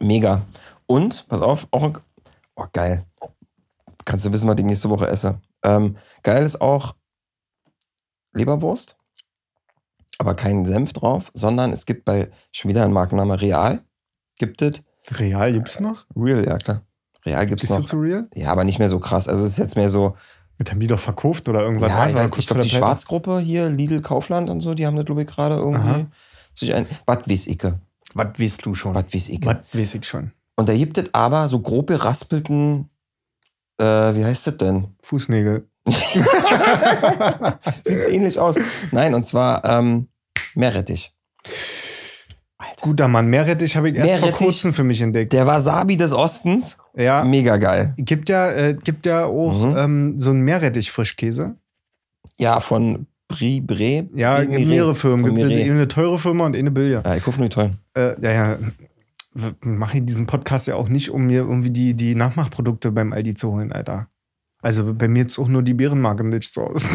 Mega. Und, pass auf, auch oh, geil. Kannst du wissen, was ich nächste Woche esse. Ähm, geil ist auch Leberwurst, aber keinen Senf drauf, sondern es gibt bei, schon wieder ein Markenname Real, gibt es. Real gibt's noch? Real, ja klar. Real gibt es Bist du noch. zu real? Ja, aber nicht mehr so krass. Also es ist jetzt mehr so, Mit haben die doch verkauft oder irgendwas? ja, ich, weiß, ich glaube, die? Schwarzgruppe hier, Lidl, Kaufland und so, die haben das, glaube ich, gerade irgendwie Aha. sich ein, was weiß ich, Was weißt du schon? was weiß ich. Was weiß ich schon? Und da gibt es aber so grob geraspelten, äh, wie heißt das denn? Fußnägel. Sieht ähnlich aus. Nein, und zwar ähm, Meerrettich. Guter Mann, Meerrettich habe ich erst vor Meerrettich? kurzem für mich entdeckt. Der Wasabi des Ostens, Ja, mega geil. gibt ja, äh, gibt ja auch Mhm. ähm, so einen Meerrettich-Frischkäse. Ja, von Brie Bre. Ja, Brie mehrere Firmen. Gibt Mireille. eine teure Firma und eine billige. Ja, ich kaufe nur die teuren. Äh, ja, ja. Mache ich diesen Podcast ja auch nicht, um mir irgendwie die, die Nachmachprodukte beim Aldi zu holen, Alter. Also bei mir jetzt auch nur die Bärenmarke Milch zu Hause.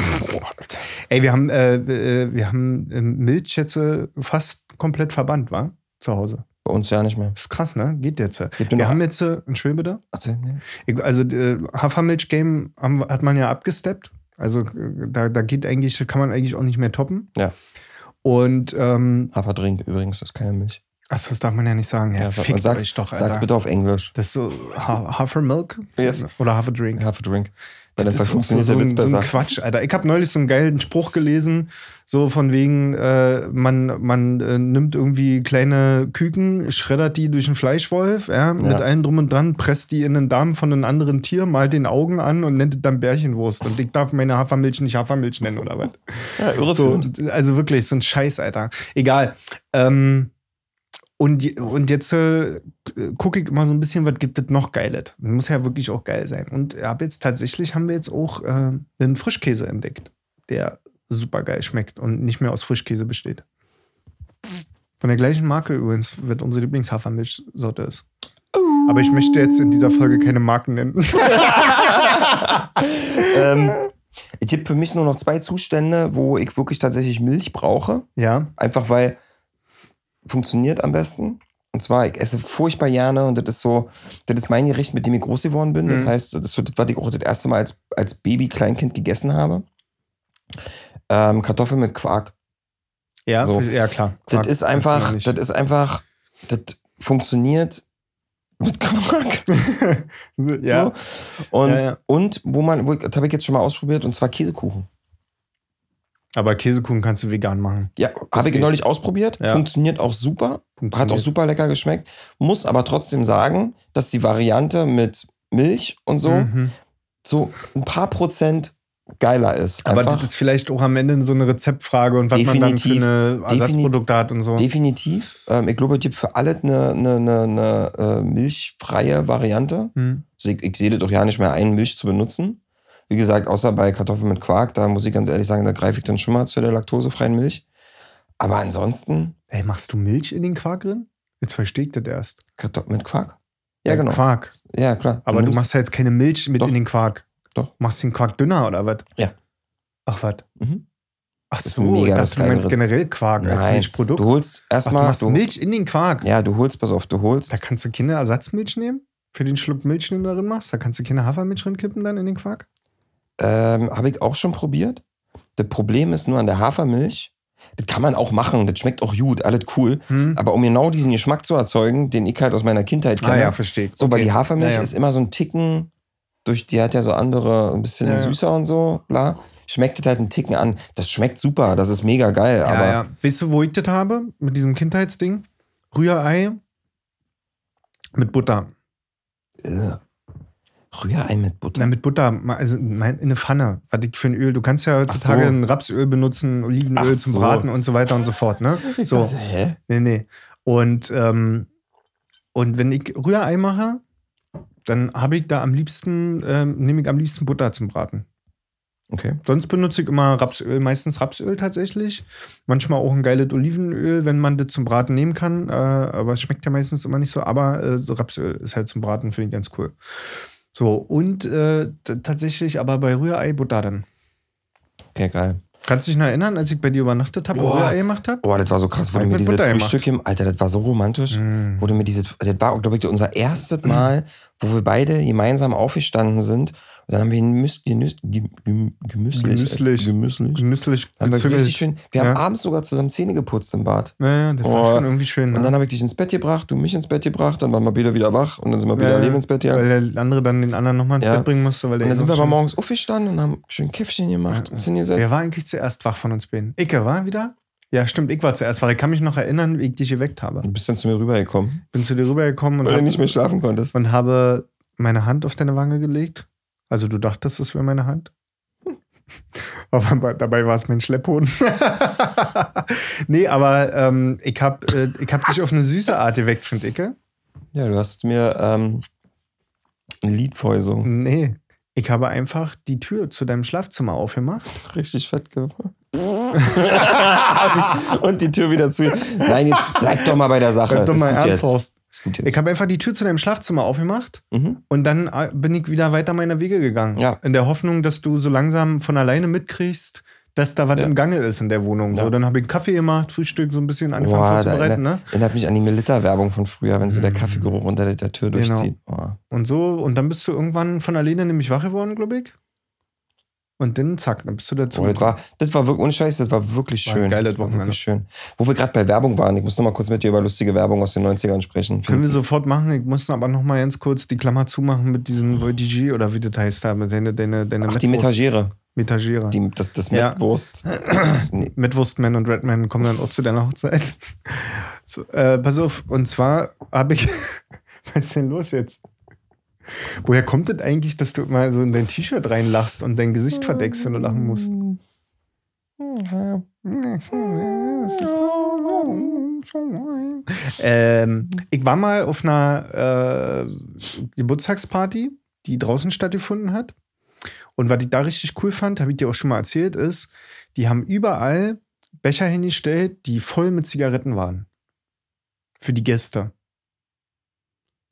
Ey, wir haben, äh, äh, wir haben äh, Milch jetzt fast komplett verbannt, war? Zu Hause. Bei uns ja nicht mehr. ist krass, ne? Geht jetzt. Nur Wir haben jetzt, äh, Entschuldigung bitte. Erzähl, nee. Also äh, Hafermilch-Game hat man ja abgesteppt. Also äh, da, da geht eigentlich, kann man eigentlich auch nicht mehr toppen. Ja. Und ähm, Haferdrink übrigens, das ist keine Milch. achso, das darf man ja nicht sagen. Ja, Ja, fickt sag's, doch, sag's Alter. bitte auf Englisch. Das ist so ha Hafermilk Yes. oder Haferdrink. Haferdrink. Weil Das ist auch so, so, ein, so ein Quatsch, Alter. Ich habe neulich so einen geilen Spruch gelesen, so von wegen, äh, man, man äh, nimmt irgendwie kleine Küken, schreddert die durch einen Fleischwolf, ja, mit allem drum und dran, presst die in den Darm von einem anderen Tier, malt den Augen an und nennt es dann Bärchenwurst. Und ich darf meine Hafermilch nicht Hafermilch nennen oder was. ja, So, irreführend. also wirklich, so ein Scheiß, Alter. Egal. Ähm, und, und jetzt äh, gucke ich immer so ein bisschen, was gibt es noch Geiles. Muss ja wirklich auch geil sein. Und hab jetzt tatsächlich haben wir jetzt auch äh, einen Frischkäse entdeckt, der super geil schmeckt und nicht mehr aus Frischkäse besteht. Von der gleichen Marke übrigens wird unsere Lieblingshafermilchsorte ist. Aber ich möchte jetzt in dieser Folge keine Marken nennen. ähm, ich habe für mich nur noch zwei Zustände, wo ich wirklich tatsächlich Milch brauche. ja. Einfach weil funktioniert am besten. Und zwar, ich esse furchtbar gerne und das ist so, das ist mein Gericht, mit dem ich groß geworden bin. Das Mhm. heißt, das ist so das, was ich auch das erste Mal als, als Baby, Kleinkind gegessen habe. Ähm, Kartoffeln mit Quark. Ja, So. ja klar. Das Quark ist kannst du einfach, das ist einfach, das funktioniert mit Quark. ja. So. Und, Ja, ja. und wo man, wo ich, das habe ich jetzt schon mal ausprobiert, und zwar Käsekuchen. Aber Käsekuchen kannst du vegan machen. Ja, habe ich neulich ausprobiert. Ja. Funktioniert auch super. Hat auch Funktioniert. super lecker geschmeckt. Muss aber trotzdem sagen, dass die Variante mit Milch und so Mhm. so ein paar Prozent geiler ist. Aber Einfach. das ist vielleicht auch am Ende so eine Rezeptfrage und was man dann für Definitiv. eine Ersatzprodukte hat und so. Definitiv. Ähm, ich glaube, es gibt für alles eine, eine, eine, eine äh, milchfreie Variante. Hm. Also ich, ich sehe das doch ja nicht mehr ein, Milch zu benutzen. Wie gesagt, außer bei Kartoffeln mit Quark, da muss ich ganz ehrlich sagen, da greife ich dann schon mal zu der laktosefreien Milch. Aber ansonsten, Ey, machst du Milch in den Quark drin? Jetzt verstehe ich das erst. Kartoffeln mit Quark? Ja, genau. Quark. Ja, klar. Aber du nimmst- machst ja jetzt keine Milch mit Doch. in den Quark. Doch. Machst den Quark dünner oder was? Ja. Ach, was? Mhm. Ach so, mega ich dachte, du meinst generell Quark als Nein, Milchprodukt. Du holst Ach, du erstmal. machst Du Milch in den Quark. Ja, du holst, pass auf, du holst. Da kannst du keine Ersatzmilch nehmen? Für den Schluck Milch, den du darin machst? Da kannst du keine Hafermilch reinkippen dann in den Quark? Ähm, Habe ich auch schon probiert. Das Problem ist nur an der Hafermilch. Das kann man auch machen, das schmeckt auch gut, alles cool. Hm? Aber um genau diesen Geschmack zu erzeugen, den ich halt aus meiner Kindheit kenne, verstehe. so, weil Okay. die Hafermilch Ja, ja. ist immer so ein Ticken, durch die hat ja so andere, ein bisschen Ja, ja. süßer und so, bla. Schmeckt das halt einen Ticken an. Das schmeckt super, das ist mega geil, Ja, aber ja. Weißt du, wo ich das habe? Mit diesem Kindheitsding? Rührei mit Butter. äh, Rührei mit Butter. Na, mit Butter, also in eine Pfanne. Was ich für ein Öl. Du kannst ja heutzutage so. ein Rapsöl benutzen, Olivenöl Ach zum so. Braten und so weiter und so fort. Ne? So. dachte, hä? Nee, nee. Und, ähm, und wenn ich Rührei mache, dann habe ich da am liebsten, ähm, nehme ich am liebsten Butter zum Braten. Okay. Sonst benutze ich immer Rapsöl, meistens Rapsöl tatsächlich. Manchmal auch ein geiles Olivenöl, wenn man das zum Braten nehmen kann. Äh, aber es schmeckt ja meistens immer nicht so. Aber äh, so Rapsöl ist halt zum Braten, finde ich ganz cool. So, und äh, tatsächlich aber bei Rührei Butter dann. Okay, geil. Kannst du dich noch erinnern, als ich bei dir übernachtet habe und Boah. Rührei gemacht habe? Oh, das war so krass, wo du mir dieses Butter gemacht. Frühstück im, Alter, das war so romantisch. Mm. Wo du mir dieses, das war, glaube ich, unser erstes Mal, wo wir beide gemeinsam aufgestanden sind. Und dann haben wir ein Müs Genüs Gem- Gem- Gemüslich. Gemüslich. Äh, gemüslich. Genüsslich, Haben wir richtig schön, wir haben Ja. abends sogar zusammen Zähne geputzt im Bad. Ja, ja, das Oh. war schon irgendwie schön. Ne? Und dann habe ich dich ins Bett gebracht, du mich ins Bett gebracht, dann waren wir beide wieder wach und dann sind wir wieder Ja, alleine ins Bett, ja. Weil der andere dann den anderen nochmal ins. Bett bringen musste. Weil der Und dann sind wir aber morgens aufgestanden und haben schön Käffchen gemacht und sind gesetzt. Wer war eigentlich zuerst wach von uns beiden? Icke, war wieder? Ja, stimmt, ich war zuerst wach. Ich kann mich noch erinnern, wie ich dich geweckt habe. Du bist dann zu mir rübergekommen, Bin zu dir rübergekommen weil du nicht mehr schlafen konntest. und habe meine Hand auf deine Wange gelegt. Also du dachtest, es wäre meine Hand. Aber dabei war es mein Schlepphoden. nee, aber ähm, ich habe äh, ich hab dich auf eine süße Art geweckt, finde ich. Ja, du hast mir ähm, ein Lied vorgesungen. Nee. Ich habe einfach die Tür zu deinem Schlafzimmer aufgemacht. Richtig fett geworden. und die Tür wieder zu. Nein, jetzt bleib doch mal bei der Sache. Bleib doch mal gut Ich habe einfach die Tür zu deinem Schlafzimmer aufgemacht mhm. und dann äh, bin ich wieder weiter meine Wege gegangen. Ja. In der Hoffnung, dass du so langsam von alleine mitkriegst, dass da was Ja. im Gange ist in der Wohnung. Ja. So, dann habe ich einen Kaffee gemacht, Frühstück so ein bisschen angefangen Boah, vorzubereiten. erinnert, Ne? erinnert mich an die Melitta-Werbung von früher, wenn so der Mhm. Kaffeegeruch unter der, der Tür Genau. durchzieht. Und so, und dann bist du irgendwann von alleine nämlich wach geworden, glaube ich. Und dann zack, dann bist du dazu. Oh, das, war, das war wirklich, ohne Scheiß, das war wirklich War schön. geiles Das war Wochenende. Wirklich schön. Wo wir gerade bei Werbung waren, ich muss noch mal kurz mit dir über lustige Werbung aus den 90ern sprechen. Können wir sofort machen. Ich muss aber noch mal ganz kurz die Klammer zumachen mit diesem Voidige oder wie das heißt da, mit deine, deine, deine Ach, die Metagere. Metagere. Die, das das Ja. Metwurst. nee. Metwurstman und Redman kommen dann auch zu deiner Hochzeit. So, äh, pass auf, und zwar habe ich. Was ist denn los jetzt? Woher kommt das eigentlich, dass du mal so in dein T-Shirt reinlachst und dein Gesicht verdeckst, wenn du lachen musst? Ähm, ich war mal auf einer äh, Geburtstagsparty, die draußen stattgefunden hat. Und was ich da richtig cool fand, habe ich dir auch schon mal erzählt, ist, die haben überall Becher hingestellt, die voll mit Zigaretten waren. Für die Gäste.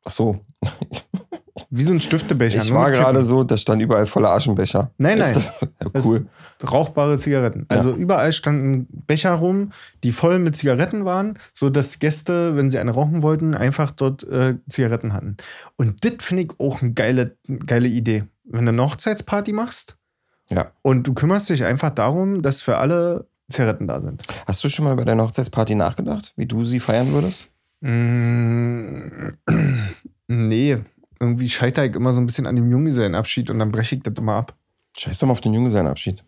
Ach so. Wie so ein Stiftebecher. Ich war gerade so, da stand überall voller Aschenbecher. Nein, nein. Das, ja, Das- cool. Rauchbare Zigaretten. Ja. Also überall standen Becher rum, die voll mit Zigaretten waren, sodass Gäste, wenn sie eine rauchen wollten, einfach dort äh, Zigaretten hatten. Und das finde ich auch eine geile, geile Idee. Wenn du eine Hochzeitsparty machst Ja. und du kümmerst dich einfach darum, dass für alle Zigaretten da sind. Hast du schon mal bei deiner Hochzeitsparty nachgedacht, wie du sie feiern würdest? Mm, nee, irgendwie scheitere ich immer so ein bisschen an dem Junggesellenabschied und dann breche ich das immer ab. Scheiß doch mal auf den Junggesellenabschied.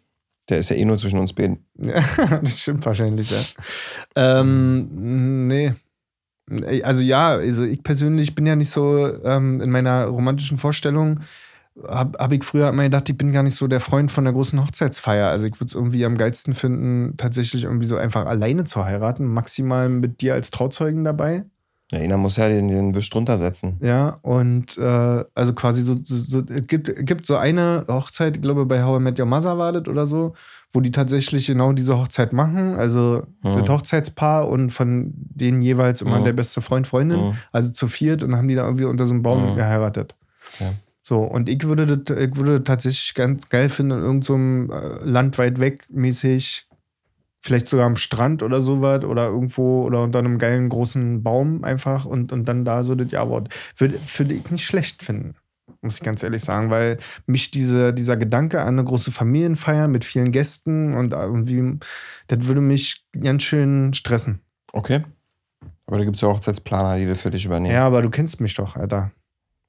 Der ist ja eh nur zwischen uns beiden. Das stimmt wahrscheinlich, ja. Ähm, nee. Also ja, also ich persönlich bin ja nicht so ähm, in meiner romantischen Vorstellung, habe hab ich früher immer gedacht, ich bin gar nicht so der Freund von der großen Hochzeitsfeier. Also ich würde es irgendwie am geilsten finden, tatsächlich irgendwie so einfach alleine zu heiraten, maximal mit dir als Trauzeugen dabei. Ja, einer muss ja den, den Wisch drunter setzen. Ja, und äh, also quasi so, so, so es gibt, es gibt so eine Hochzeit, ich glaube bei How I Met Your Mother war das oder so, wo die tatsächlich genau diese Hochzeit machen. Also Mhm. das Hochzeitspaar und von denen jeweils immer Mhm. der beste Freund, Freundin, Mhm. also zu viert und haben die da irgendwie unter so einem Baum Mhm. geheiratet. Ja. So, und ich würde das, ich würde das tatsächlich ganz geil finden, in irgendeinem äh, Land weit weg mäßig, vielleicht sogar am Strand oder sowas oder irgendwo oder unter einem geilen großen Baum einfach und, und dann da so das Ja-Wort. Würde, würde ich nicht schlecht finden, muss ich ganz ehrlich sagen, weil mich diese, dieser Gedanke an eine große Familienfeier mit vielen Gästen und irgendwie, das würde mich ganz schön stressen. Okay. Aber da gibt es ja Hochzeitsplaner, die das für dich übernehmen. Ja, aber du kennst mich doch, Alter.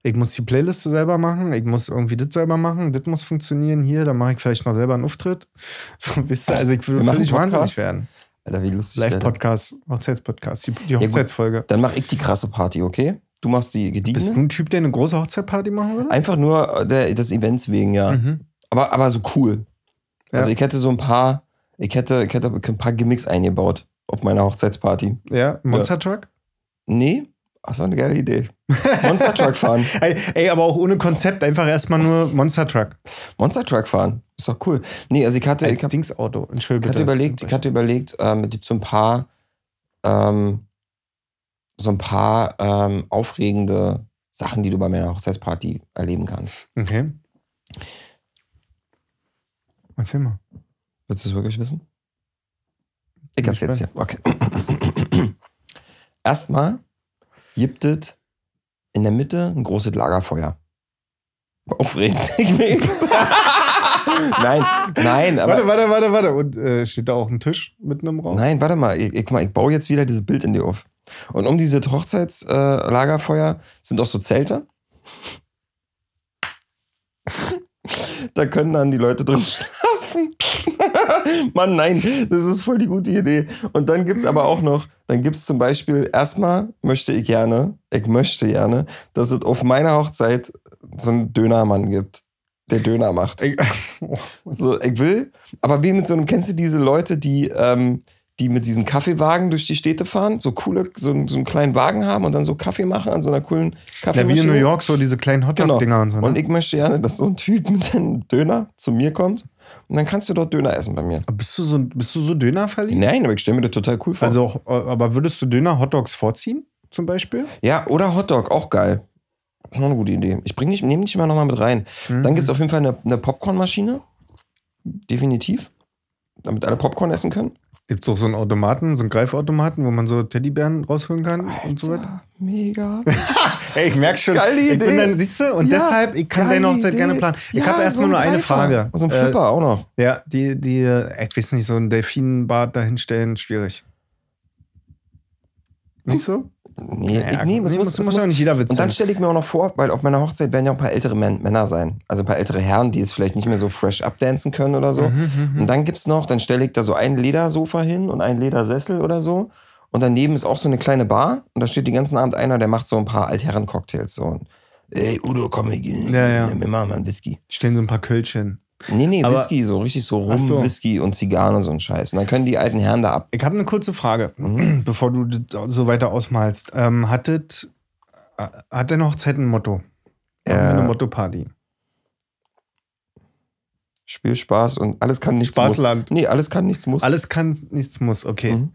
Ich muss die Playliste selber machen, ich muss irgendwie das selber machen, das muss funktionieren hier, dann mache ich vielleicht mal selber einen Auftritt. So, wisst ihr, also ich machen völlig wahnsinnig werden. Alter, wie lustig. Live-Podcast, Hochzeitspodcast, die, die. Hochzeitsfolge. Dann mache ich die krasse Party, okay? Du machst die Bist du ein Typ, der eine große Hochzeitparty machen würde? Einfach nur der, des Events wegen, ja. Mhm. Aber, aber so cool. Ja. Also ich hätte so ein paar, ich hätte, ich hätte ein paar Gimmicks eingebaut auf meiner Hochzeitsparty. Ja, Monster Truck? Nee, ach so eine geile Idee. Monster Truck fahren. Ey, ey, aber auch ohne Konzept, einfach erstmal nur Monster Truck. Monster Truck fahren. Ist doch cool. Nee, also ich hatte, ich Als hab, Dingsauto. ich Entschuldigung. hatte überlegt, ich hatte überlegt, ähm, mit so ein paar, ähm, so ein paar ähm, aufregende Sachen, die du bei meiner Hochzeitsparty erleben kannst. Okay. Erzähl mal. Willst du es wirklich wissen? Ich Bin erzähl's dir. Okay. Erstmal gibt es in der Mitte ein großes Lagerfeuer. Aufregend. Nein, nein, aber. Warte, warte, warte, warte. Und äh, steht da auch ein Tisch mitten im Raum? Nein, warte mal. Ich, ich, guck mal, ich baue jetzt wieder dieses Bild in dir auf. Und um dieses Hochzeitslagerfeuer äh, sind auch so Zelte. da können dann die Leute drin schlafen. Mann, nein, das ist voll die gute Idee. Und dann gibt es aber auch noch, dann gibt es zum Beispiel, erstmal möchte ich gerne, ich möchte gerne, dass es auf meiner Hochzeit so einen Dönermann gibt, der Döner macht. Oh, So, ich will, aber wie mit so einem, kennst du diese Leute, die, ähm, die mit diesen Kaffeewagen durch die Städte fahren, so coole, so, einen- so einen kleinen Wagen haben und dann so Kaffee machen an so einer coolen ja, Kaffeemaschine. wie in New York, so diese kleinen Hotdog-Dinger und so. Ne? Und ich möchte gerne, dass so ein Typ mit einem Döner zu mir kommt und dann kannst du dort Döner essen bei mir. Bist, du so, bist du so Döner verliebt? Nein, aber ich stelle mir das total cool vor. Also, äh, aber würdest du Döner Hotdogs vorziehen, zum Beispiel? ja, oder Hotdog, auch geil. Ist noch eine gute Idee. Ich nehme dich mal nochmal mit rein. Mhm. Dann gibt es auf jeden Fall eine, eine Popcornmaschine. Definitiv. Damit alle Popcorn essen können. Gibt es auch so einen Automaten, so einen Greifautomaten, wo man so Teddybären rausholen kann und so weiter? Mega. Ey, ich merke schon. Geile Ich Idee. bin dann, siehst du, und Ja, deshalb, ich kann deine Hochzeit Idee. gerne planen. Ich Ja, habe erstmal so nur ein eine. Frage. So ein Äh, Flipper auch noch. Ja, die, die, äh, ich weiß nicht, so ein Delfinbad dahinstellen, schwierig. Nicht so? Nee, Ja, ich, nee, es Nee, muss, muss- es muss muss ja nicht jeder Witz Und dann stelle ich mir auch noch vor, weil auf meiner Hochzeit werden ja auch ein paar ältere Män Männer sein. Also ein paar ältere Herren, die es vielleicht nicht mehr so fresh updancen können oder so. Mhm, Und dann gibt's noch, dann stelle ich da so ein Ledersofa hin und einen Ledersessel oder so. Und daneben ist auch so eine kleine Bar. Und da steht den ganzen Abend einer, der macht so ein paar Altherren-Cocktails. So. Und, Ey, Udo, komm, ich, Ja, ja. nimm mal einen Whisky. Stellen so ein paar Kölchen. Nee, nee, Aber- Whisky, so richtig so Rum, so. Whisky und Zigarren und so ein Scheiß. Und dann können die alten Herren da ab. Ich habe eine kurze Frage, Mhm. bevor du so weiter ausmalst. Ähm, hattet, äh, hat deine Hochzeit ein Motto? Äh, eine Motto-Party. Spielspaß und alles kann nichts Spaßland. muss. Nee, alles kann nichts muss. Alles kann, nichts muss, okay. Mhm.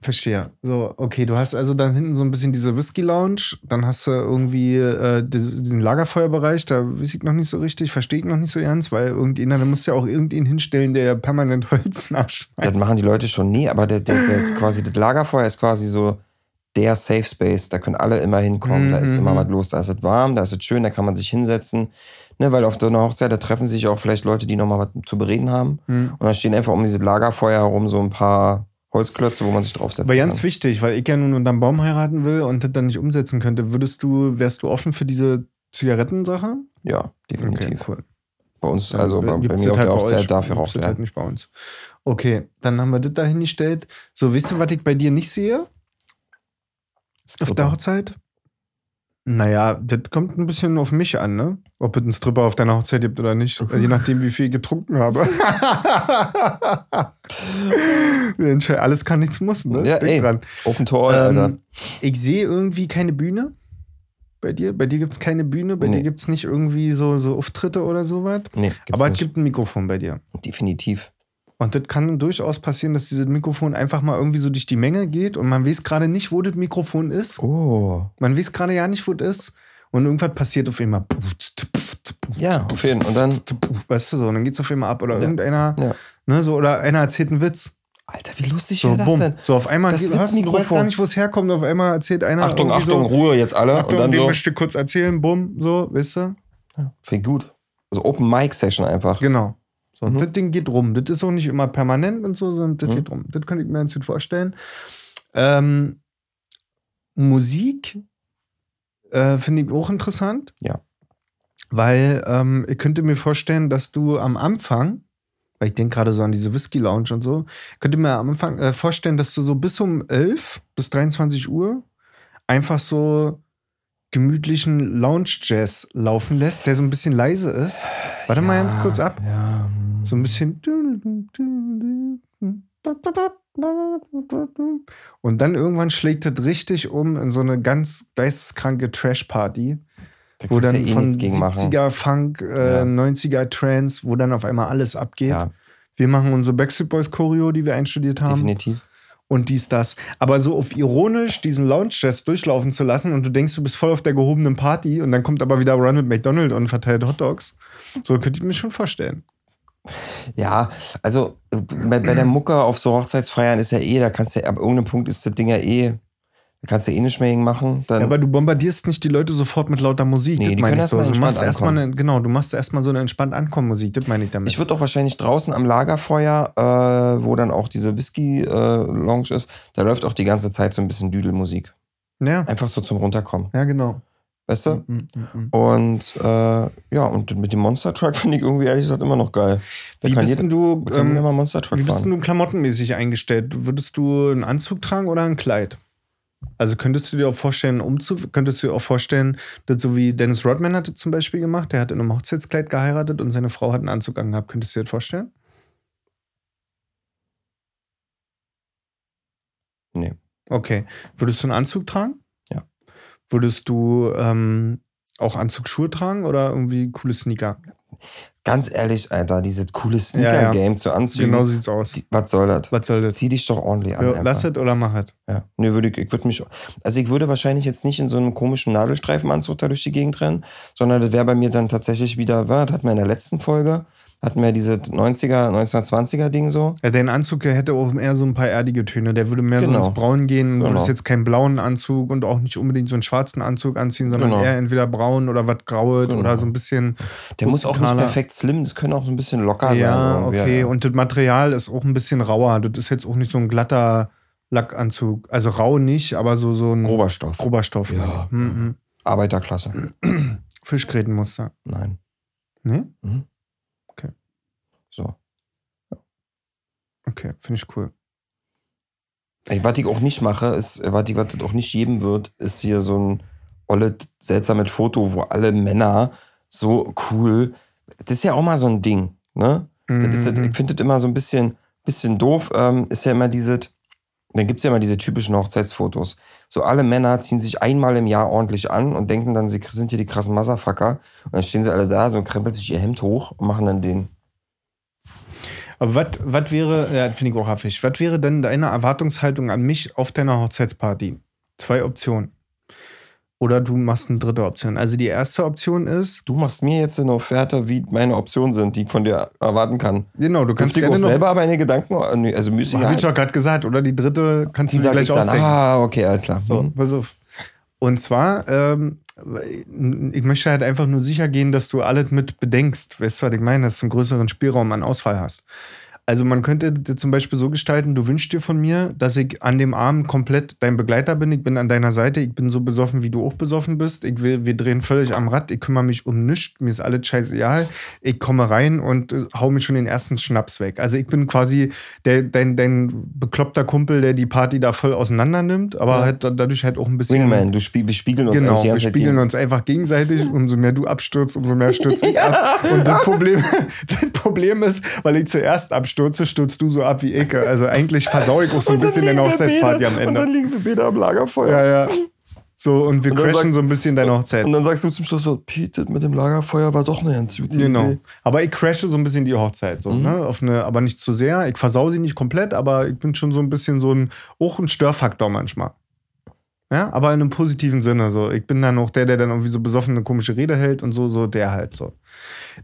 Verstehe. So, okay, du hast also dann hinten so ein bisschen diese Whisky-Lounge, dann hast du irgendwie äh, diesen Lagerfeuerbereich, da weiß ich noch nicht so richtig, verstehe ich noch nicht so ernst, weil irgendjemand, da muss ja auch irgendwen hinstellen, der permanent Holz nachschmeißt. Das machen die Leute schon nie, aber der, der, der, quasi das Lagerfeuer ist quasi so der Safe Space. Da können alle immer hinkommen. Da ist Mhm. immer was los. Da ist es warm, da ist es schön, da kann man sich hinsetzen. Ne, weil auf so einer Hochzeit, da treffen sich auch vielleicht Leute, die nochmal was zu bereden haben. Mhm. Und da stehen einfach um dieses Lagerfeuer herum so ein paar Holzklötze, wo man sich draufsetzen Aber ganz kann. wichtig, weil ich ja nun unterm Baum heiraten will und das dann nicht umsetzen könnte, würdest du, wärst du offen für diese Zigarettensache? Ja, definitiv. cool. Bei uns, Dann also bei, bei mir auf der halt bei Hochzeit darf geraucht das halt werden. nicht bei uns. Okay, dann haben wir das da hingestellt. So, weißt du, was ich bei dir nicht sehe? Auf der Hochzeit? Naja, das kommt ein bisschen auf mich an, ne? Ob es einen Stripper auf deiner Hochzeit gibt oder nicht. Je nachdem, wie viel ich getrunken habe. Alles kann, nichts muss, ne? Ja, Denk ey, dran. Open Tour, Alter. Ähm, ich sehe irgendwie keine Bühne bei dir. Bei dir gibt es keine Bühne, bei Nee. dir gibt es nicht irgendwie so, so Auftritte oder sowas. Nee, Aber es nicht. gibt ein Mikrofon bei dir. Definitiv. Und das kann durchaus passieren, dass dieses Mikrofon einfach mal irgendwie so durch die Menge geht und man weiß gerade nicht, wo das Mikrofon ist. Oh. Man weiß gerade ja nicht, wo das ist. Und irgendwas passiert auf einmal. Ja, auf jeden Fall. Und dann, Weißt du so, und dann geht es auf einmal ab. Oder Ja. irgendeiner, ja. ne, so, oder einer erzählt einen Witz. Alter, wie lustig So, wäre das bumm. denn? So, auf einmal, Das geht- hast- du weißt gar nicht, wo es herkommt. Auf einmal erzählt einer. Achtung, Achtung, so, Ruhe jetzt alle. Achtung, und dann den so. möchte kurz erzählen, bumm, so, weißt du? Finde gut. Also Open Mic Session einfach. Genau. So, Mhm. das Ding geht rum. Das ist auch nicht immer permanent und so, sondern das Mhm. geht rum. Das könnte ich mir ganz gut vorstellen. Ähm, Musik äh, finde ich auch interessant. Ja. Weil ähm, ich könnte mir vorstellen, dass du am Anfang, weil ich denke gerade so an diese Whisky Lounge und so, könnte mir am Anfang äh, vorstellen, dass du so bis um 11 bis 23 Uhr einfach so gemütlichen Lounge-Jazz laufen lässt, der so ein bisschen leise ist. Warte mal ganz kurz ab. Ja. So ein bisschen. Und dann irgendwann schlägt das richtig um in so eine ganz geisteskranke Trash-Party, Da wo dann ja eh von nichts gegen machen. 70er Funk, äh, Ja. 90er Trance, wo dann auf einmal alles abgeht. Ja, Wir machen unsere Backstreet Boys Choreo, die wir einstudiert haben definitiv. Und dies, das. Aber so auf ironisch diesen Lounge-Jazz durchlaufen zu lassen und du denkst, du bist voll auf der gehobenen Party und dann kommt aber wieder Ronald McDonald und verteilt Hotdogs. So könnte ich mir schon vorstellen. Ja, also äh, bei, bei der Mucke auf so Hochzeitsfeiern ist ja eh, da kannst du ja, ab irgendeinem Punkt ist das Ding ja eh, da kannst du eh nicht mehr machen. Dann, Ja, aber du bombardierst nicht die Leute sofort mit lauter Musik. Nee, das die meine können ich so. Du entspannt machst erstmal eine, genau, du machst erstmal so eine entspannt ankommen Musik, das meine ich damit. ich würde auch wahrscheinlich draußen am Lagerfeuer, äh, wo dann auch diese Whisky-Lounge ist, da läuft auch die ganze Zeit so ein bisschen Düdelmusik. ja, Einfach so zum Runterkommen. ja, genau. Weißt du? Mm, mm, mm. Und äh, ja, und mit dem Monster Truck finde ich irgendwie ehrlich gesagt immer noch geil. Da Wie kann bist jeder, du, ähm, wie bist du klamottenmäßig eingestellt? Würdest du einen Anzug tragen oder ein Kleid? Also könntest du dir auch vorstellen, umzu könntest du dir auch vorstellen, dass so wie Dennis Rodman hat das zum Beispiel gemacht, der hat in einem Hochzeitskleid geheiratet und seine Frau hat einen Anzug angehabt. Könntest du dir das vorstellen? Nee. Okay. Würdest du einen Anzug tragen? Ja. Würdest du ähm, auch Anzugsschuhe tragen oder irgendwie coole Sneaker? Ganz ehrlich, Alter, dieses coole Ja, Sneaker-Game zu anziehen. Genau sieht's aus. die, was soll das? Was soll das? Zieh dich doch ordentlich an. Ja, lass es oder mach es. Ja. Nö, würde ich, ich würde mich, also ich würde wahrscheinlich jetzt nicht in so einem komischen Nadelstreifenanzug da durch die Gegend rennen, sondern das wäre bei mir dann tatsächlich wieder, was hatten wir in der letzten Folge, hatten wir diese 90er, 1920er Ding so. Ja, dein Anzug, der hätte auch eher so ein paar erdige Töne. Der würde mehr Genau. so ins Braun gehen. Du Genau. würdest jetzt keinen blauen Anzug und auch nicht unbedingt so einen schwarzen Anzug anziehen, sondern Genau. eher entweder braun oder was graues Genau. oder so ein bisschen. Der muss auch nicht perfekt slim, das können auch so ein bisschen locker sein. Ja, irgendwie. okay. Und das Material ist auch ein bisschen rauer. Das ist jetzt auch nicht so ein glatter Lackanzug. Also rau nicht, aber so, so ein Grober Stoff. grober Stoff. Ja. Mhm. Arbeiterklasse. Fischgrätenmuster. Nein. Ne? So. Okay, finde ich cool. Ey, was ich auch nicht mache, ist, was ich was das auch nicht geben wird, ist hier so ein olle, seltsames Foto, wo alle Männer so cool. Das ist ja auch mal so ein Ding, ne? Das ist, Mhm. ich finde das immer so ein bisschen, bisschen doof. Ähm, ist ja immer diese, dann gibt es ja immer diese typischen Hochzeitsfotos. So alle Männer ziehen sich einmal im Jahr ordentlich an und denken dann, sie sind hier die krassen Motherfucker. Und dann stehen sie alle da, so krempelt sich ihr Hemd hoch und machen dann den. Aber was wäre, ja, finde ich auch affig, was wäre denn deine Erwartungshaltung an mich auf deiner Hochzeitsparty? Zwei Optionen. Oder du machst eine dritte Option. Also die erste Option ist, Du machst mir jetzt eine Offerte, wie meine Optionen sind, die ich von dir erwarten kann. genau, du Kannst du gerne auch selber meine Gedanken, nee, also müssen hab ich doch gerade gesagt, oder die dritte kannst du die dir sage ich gleich dann. ausdenken. Ah, okay, alles klar. So, Mhm. pass auf. Und zwar, ähm, ich möchte halt einfach nur sicher gehen, dass du alles mit bedenkst. Weißt du, was ich meine? Dass du einen größeren Spielraum an Ausfall hast. Also man könnte zum Beispiel so gestalten, du wünschst dir von mir, dass ich an dem Abend komplett dein Begleiter bin, ich bin an deiner Seite, ich bin so besoffen, wie du auch besoffen bist, ich will, wir drehen völlig am Rad, ich kümmere mich um nichts, mir ist alles scheißegal, ich komme rein und äh, hau mir schon den ersten Schnaps weg. Also ich bin quasi der, dein, dein bekloppter Kumpel, der die Party da voll auseinander nimmt, aber Ja. halt da- dadurch halt auch ein bisschen... Wingman, du spiel, wir spiegeln uns Genau, wir spiegeln uns einfach gegenseitig. Umso mehr du abstürzt, umso mehr stürzt ich ab. Und das Problem, das Problem ist, weil ich zuerst abstürze, stürzt du so ab wie ich. Also eigentlich versau ich auch so ein bisschen deine Hochzeitsparty am Und dann Ende. liegen wir beide am Lagerfeuer. Ja, ja. So, und wir Und crashen sagst- so ein bisschen deine Hochzeit. Und dann sagst du zum Schluss so, Pete, das mit dem Lagerfeuer war doch eine ganz gute Genau. Idee. Aber ich crashe so ein bisschen die Hochzeit. So, Mhm. ne? Auf eine, aber nicht zu sehr. Ich versau sie nicht komplett, aber ich bin schon so ein bisschen so ein, auch ein Störfaktor manchmal. Ja, aber in einem positiven Sinne. So. Ich bin dann auch der, der dann irgendwie so besoffen eine komische Rede hält und so, so der halt so.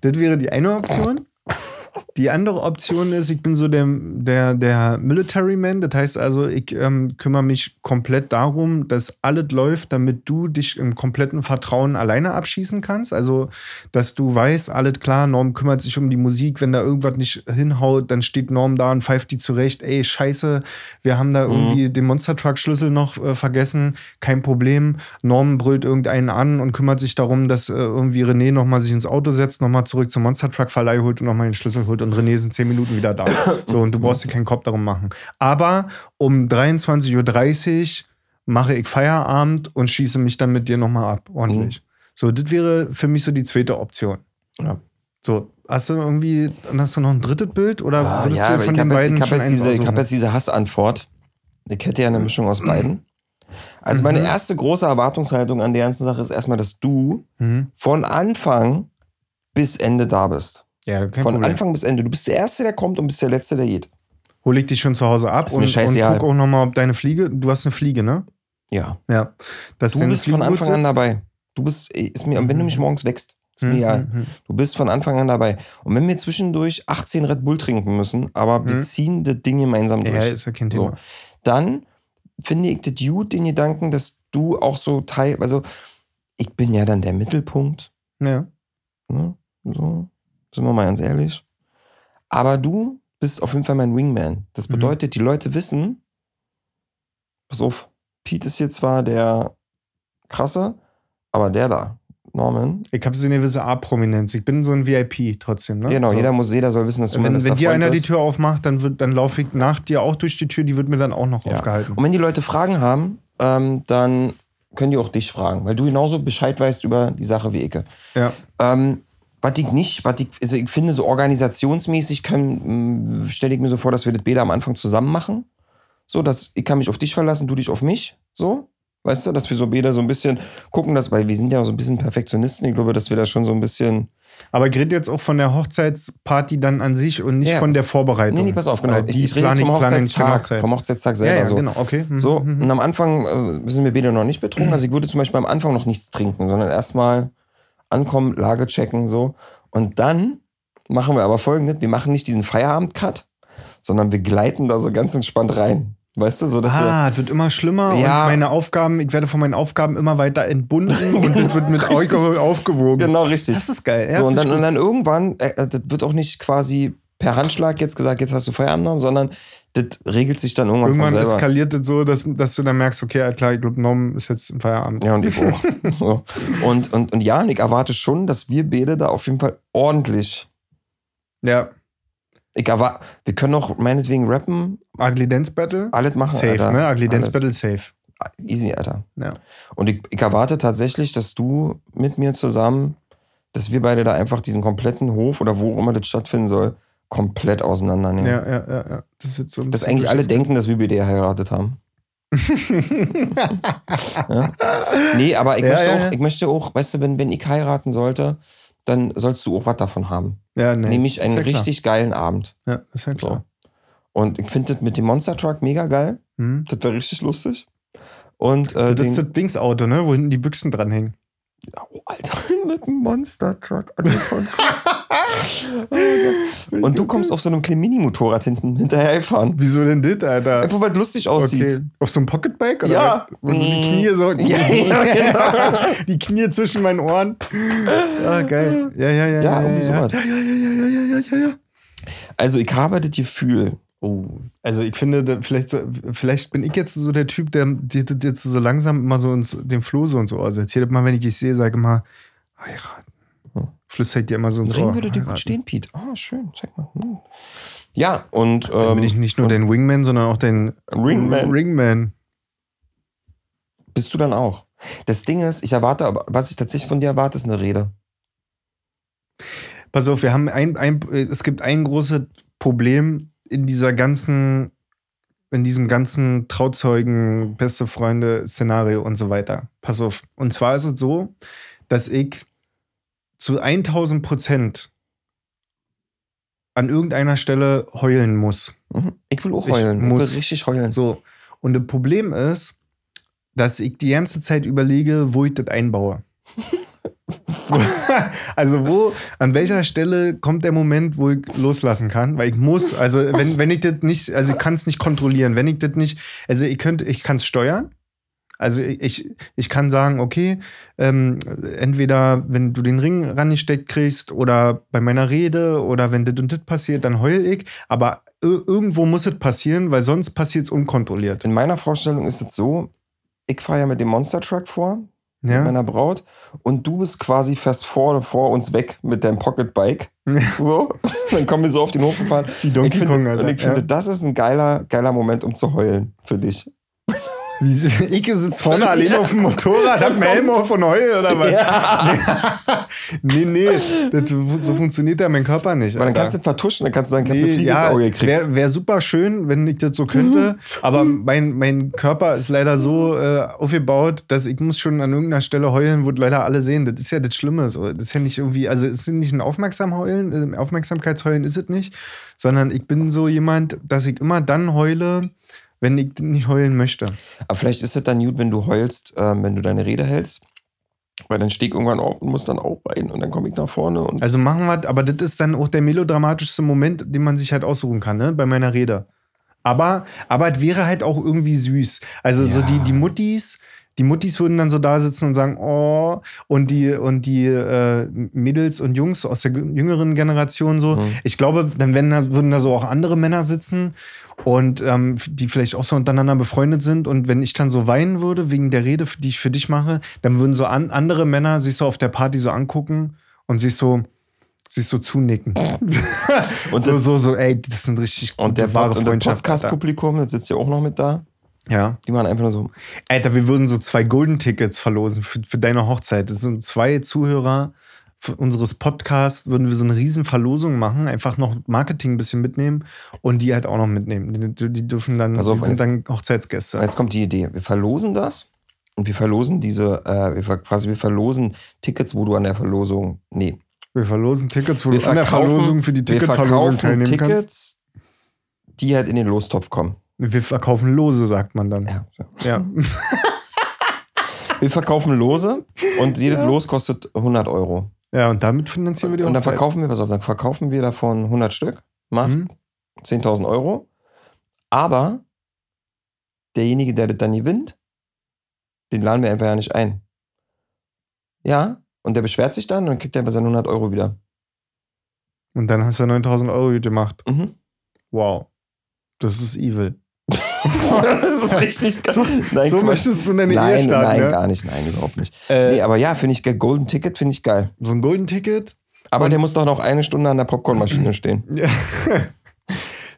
Das wäre die eine Option. Die andere Option ist, ich bin so der, der, der Military Man. Das heißt also, ich ähm, kümmere mich komplett darum, dass alles läuft, damit du dich im kompletten Vertrauen alleine abschießen kannst. Also, dass du weißt, alles klar, Norm kümmert sich um die Musik. Wenn da irgendwas nicht hinhaut, dann steht Norm da und pfeift die zurecht. Ey, scheiße, wir haben da irgendwie den Monster Truck Schlüssel noch äh, vergessen. Kein Problem. Norm brüllt irgendeinen an und kümmert sich darum, dass äh, irgendwie René nochmal sich ins Auto setzt, nochmal zurück zum Monster Truck Verleih holt und nochmal den Schlüssel holt und René ist in 10 Minuten wieder da. So, und du brauchst dir keinen Kopf darum machen. Aber um 23.30 Uhr mache ich Feierabend und schieße mich dann mit dir nochmal ab. Ordentlich. So, das wäre für mich so die zweite Option. Ja. So, hast du irgendwie, hast du noch ein drittes Bild oder Ah, würdest ja, du von ich den habe jetzt, beiden ich hab schon jetzt, diese, ich hab jetzt diese Hassantwort. Ich hätte ja eine Mischung aus beiden. Also meine Mhm. erste große Erwartungshaltung an der ganzen Sache ist erstmal, dass du Mhm. von Anfang bis Ende da bist. Ja, kein von Problem. Anfang bis Ende. Du bist der Erste, der kommt und bist der Letzte, der geht. Hol ich dich schon zu Hause ab und, und guck auch nochmal, ob deine Fliege, du hast eine Fliege, ne? Ja. Ja. Dass Du bist von Anfang an dabei. Du bist, ist mir, und wenn du mich morgens wächst, ist mir Mhm, egal. mhm. Du bist von Anfang an dabei. Und wenn wir zwischendurch 18 Red Bull trinken müssen, aber wir Mhm. ziehen das Ding gemeinsam Ja, durch. ist ja kein So. Thema. dann finde ich das gut, den Gedanken, dass du auch so teil, also ich bin ja dann der Mittelpunkt, Ja. ne? so, sind wir mal ganz ehrlich. Aber du bist auf jeden Fall mein Wingman. Das Mhm. bedeutet, die Leute wissen, pass auf, Pete ist hier zwar der krasse, aber der da, Norman, Ich habe so eine gewisse A-Prominenz. Ich bin so ein VIP trotzdem, ne? genau, so. jeder muss, jeder soll wissen, dass du mein Wenn, bester wenn dir Freund einer die bist. Tür aufmacht, dann, wird- dann laufe ich nach dir auch durch die Tür, die wird mir dann auch noch Ja. aufgehalten. Und wenn die Leute Fragen haben, ähm, dann können die auch dich fragen, weil du genauso Bescheid weißt über die Sache wie Icke. Ja. Ähm, was ich nicht, was ich, also ich finde, so organisationsmäßig stelle ich mir so vor, dass wir das beide am Anfang zusammen machen. So, dass ich kann mich auf dich verlassen, du dich auf mich. So, weißt du, dass wir so beide so ein bisschen gucken, dass, weil wir sind ja so ein bisschen Perfektionisten. Ich glaube, dass wir da schon so ein bisschen. Aber ich rede jetzt auch von der Hochzeitsparty dann an sich und nicht Ja, von der Vorbereitung. Nee, nee, pass auf, genau. Ich, ich rede jetzt vom Hochzeitstag. Hochzeit. Vom Hochzeitstag Ja, selber ja, so. genau, okay. Mhm, So, mhm. und am Anfang äh, sind wir beide noch nicht betrunken. Also ich würde zum Beispiel am Anfang noch nichts trinken, sondern erstmal ankommen, Lage checken, so. Und dann machen wir aber folgendes: Wir machen nicht diesen Feierabend-Cut, sondern wir gleiten da so ganz entspannt rein. Weißt du, so dass ah, es wird immer schlimmer Ja. und meine Aufgaben, ich werde von meinen Aufgaben immer weiter entbunden und es wird mit Richtig. Alkohol aufgewogen. Genau, richtig. Das ist geil. Ja, so, und dann, und dann irgendwann, äh, äh, das wird auch nicht quasi per Handschlag jetzt gesagt, jetzt hast du Feierabend genommen, sondern das regelt sich dann irgendwann, Irgendwann von selber. eskaliert es so, dass, dass du dann merkst, okay, klar, ich glaube, Norm ist jetzt im Feierabend. Ja, und ich auch. so. und, und, und ja, und ich erwarte schon, dass wir beide da auf jeden Fall ordentlich. Ja. Ich erwarte, wir können auch meinetwegen rappen, Ugly Dance Battle? alles machen. Safe, Alter. ne? Ugly Dance. Battle safe. Easy, Alter. Ja. Und ich, ich erwarte tatsächlich, dass du mit mir zusammen, dass wir beide da einfach diesen kompletten Hof oder wo auch immer das stattfinden soll, komplett auseinandernehmen. Ja, ja, ja, ja. Das ist jetzt so Dass eigentlich alle denken, dass wir BD heiratet haben. ja? Nee, aber ich, Ja, möchte ja, auch, ich möchte auch, weißt du, wenn, wenn ich heiraten sollte, dann sollst du auch was davon haben. Ja, nee. Nämlich einen ja klar. richtig geilen Abend. Ja, ist ja klar. Und ich finde das mit dem Monster Truck mega geil. Hm. Das wäre richtig lustig. Und äh, Das ist das Dingsauto, ne? Wo hinten die Büchsen dranhängen. oh, Alter, mit dem Monster Truck angefangen. Und du kommst auf so einem kleinen Mini-Motorrad hinten hinterhergefahren. Wieso denn das, Alter? Einfach weil es lustig aussieht. Okay. Auf so einem Pocketbike? Oder Ja. was? Die Knie so. Ja, ja, die Knie zwischen meinen Ohren. Ah, geil. Ja, ja, ja. Ja, irgendwie ja, sowas. ja, ja, ja, ja, ja, ja, ja, ja. Also ich habe das Gefühl, Oh, also ich finde, vielleicht, so, vielleicht bin ich jetzt so der Typ, der, der, der jetzt so langsam immer so ins, den Floh so und so also erzählt mal, wenn ich dich sehe, sage immer, heiraten. Hm. Flüstert dir immer so ein Ring Ohr, würde dir gut stehen, Pete. Ah, schön, zeig mal. Hm. Ja, und Dann ähm, bin ich nicht nur dein Wingman, sondern auch dein Ringman. Ringman. bist du dann auch. Das Ding ist, ich erwarte, aber was ich tatsächlich von dir erwarte, ist eine Rede. Pass auf, wir haben ein, ein, es gibt ein großes Problem in dieser ganzen, in diesem ganzen Trauzeugen, beste Freunde, Szenario und so weiter. Pass auf. Und zwar ist es so, dass ich zu 1000 Prozent an irgendeiner Stelle heulen muss. Mhm. Ich will auch Ich heulen. Ich, muss- will richtig heulen. So. Und das Problem ist, dass ich die ganze Zeit überlege, wo ich das einbaue. also wo, an welcher Stelle kommt der Moment, wo ich loslassen kann? Weil ich muss, also wenn, wenn ich das nicht, also ich kann es nicht kontrollieren, wenn ich das nicht, also ich könnte, ich kann es steuern. Also ich, ich kann sagen, okay, ähm, entweder wenn du den Ring rangesteckt kriegst oder bei meiner Rede oder wenn das und das passiert, dann heul ich. Aber ir- irgendwo muss es passieren, weil sonst passiert es unkontrolliert. In meiner Vorstellung ist es so, ich fahre ja mit dem Monster Truck vor, mit Ja? meiner Braut, und du bist quasi fest vor, vor uns weg mit deinem Pocketbike. So, dann kommen wir so auf den Hof gefahren. Wie Donkey ich finde, Kong, Alter. Und ich finde, Ja. das ist ein geiler, geiler Moment, um zu heulen für dich. Ich sitze vorne alleine auf dem Motorrad, hab einen Helm auf und heul oder was? Ja. Nee, nee, das, so funktioniert ja mein Körper nicht. Aber dann kannst du das vertuschen, dann kannst du sagen, ich eine Nee, Fliege ja, ins Auge gekriegt. wäre wär super schön, wenn ich das so könnte. Aber mein, mein Körper ist leider so äh, aufgebaut, dass ich muss schon an irgendeiner Stelle heulen, wo leider alle sehen. Das ist ja das Schlimme. So. Das ist ja nicht irgendwie, also es ist nicht ein Aufmerksam heulen, äh, Aufmerksamkeitsheulen ist es nicht, sondern ich bin so jemand, dass ich immer dann heule, wenn ich nicht heulen möchte. Aber vielleicht ist es dann gut, wenn du heulst, ähm, wenn du deine Rede hältst. Weil dann stehe ich irgendwann auf und muss dann auch rein und dann komme ich nach vorne und Also machen wir, aber das ist dann auch der melodramatischste Moment, den man sich halt aussuchen kann, ne, bei meiner Rede. Aber, aber es wäre halt auch irgendwie süß. Also so Ja. die, die Muttis, die Muttis würden dann so da sitzen und sagen, oh, und die, und die äh, Mädels und Jungs aus der jüngeren Generation so. Mhm. Ich glaube, dann da, würden da so auch andere Männer sitzen und ähm, die vielleicht auch so untereinander befreundet sind. Und wenn ich dann so weinen würde wegen der Rede, die ich für dich mache, dann würden so an, andere Männer sich so auf der Party so angucken und sich so, sich so zunicken. Und so, das- so, so, ey, das sind richtig Und der, wahre und das Freundschaft. Alter. Podcast-Publikum, das sitzt ja auch noch mit da. Ja. Die machen einfach nur so. Alter, wir würden so zwei Golden-Tickets verlosen für, für deine Hochzeit. Das sind zwei Zuhörer unseres Podcasts, würden wir so eine riesen Verlosung machen, einfach noch Marketing ein bisschen mitnehmen und die halt auch noch mitnehmen. Die, die dürfen dann, auf, die sind jetzt- dann Hochzeitsgäste. Jetzt kommt die Idee. Wir verlosen das und wir verlosen diese, äh, wir, quasi wir verlosen Tickets, wo du an der Verlosung, nee, Wir verlosen Tickets, wo wir du an der Verlosung für die Ticketverlosung teilnehmen kannst. Tickets, die halt in den Lostopf kommen. Wir verkaufen Lose, sagt man dann. Ja. Ja. Wir verkaufen Lose und jedes Los kostet 100 Euro. Ja, und damit finanzieren wir die Und dann Hochzeit. verkaufen wir, pass auf, dann verkaufen wir davon 100 Stück, macht Mhm. 10.000 Euro. Aber derjenige, der das dann gewinnt, den laden wir einfach ja nicht ein. Ja, und der beschwert sich dann und dann kriegt er einfach seine 100 Euro wieder. Und dann hast du 9000 Euro gemacht. Mhm. Wow. Das ist evil. Das ist richtig geil. Nein, so möchtest du in deine Ehe Nein, starten, nein, ne? gar nicht. Nein, überhaupt nicht. Äh, Nee, aber ja, finde ich geil. Golden Ticket finde ich geil. so ein Golden Ticket. Aber Und- der muss doch noch eine Stunde an der Popcornmaschine stehen. Ja.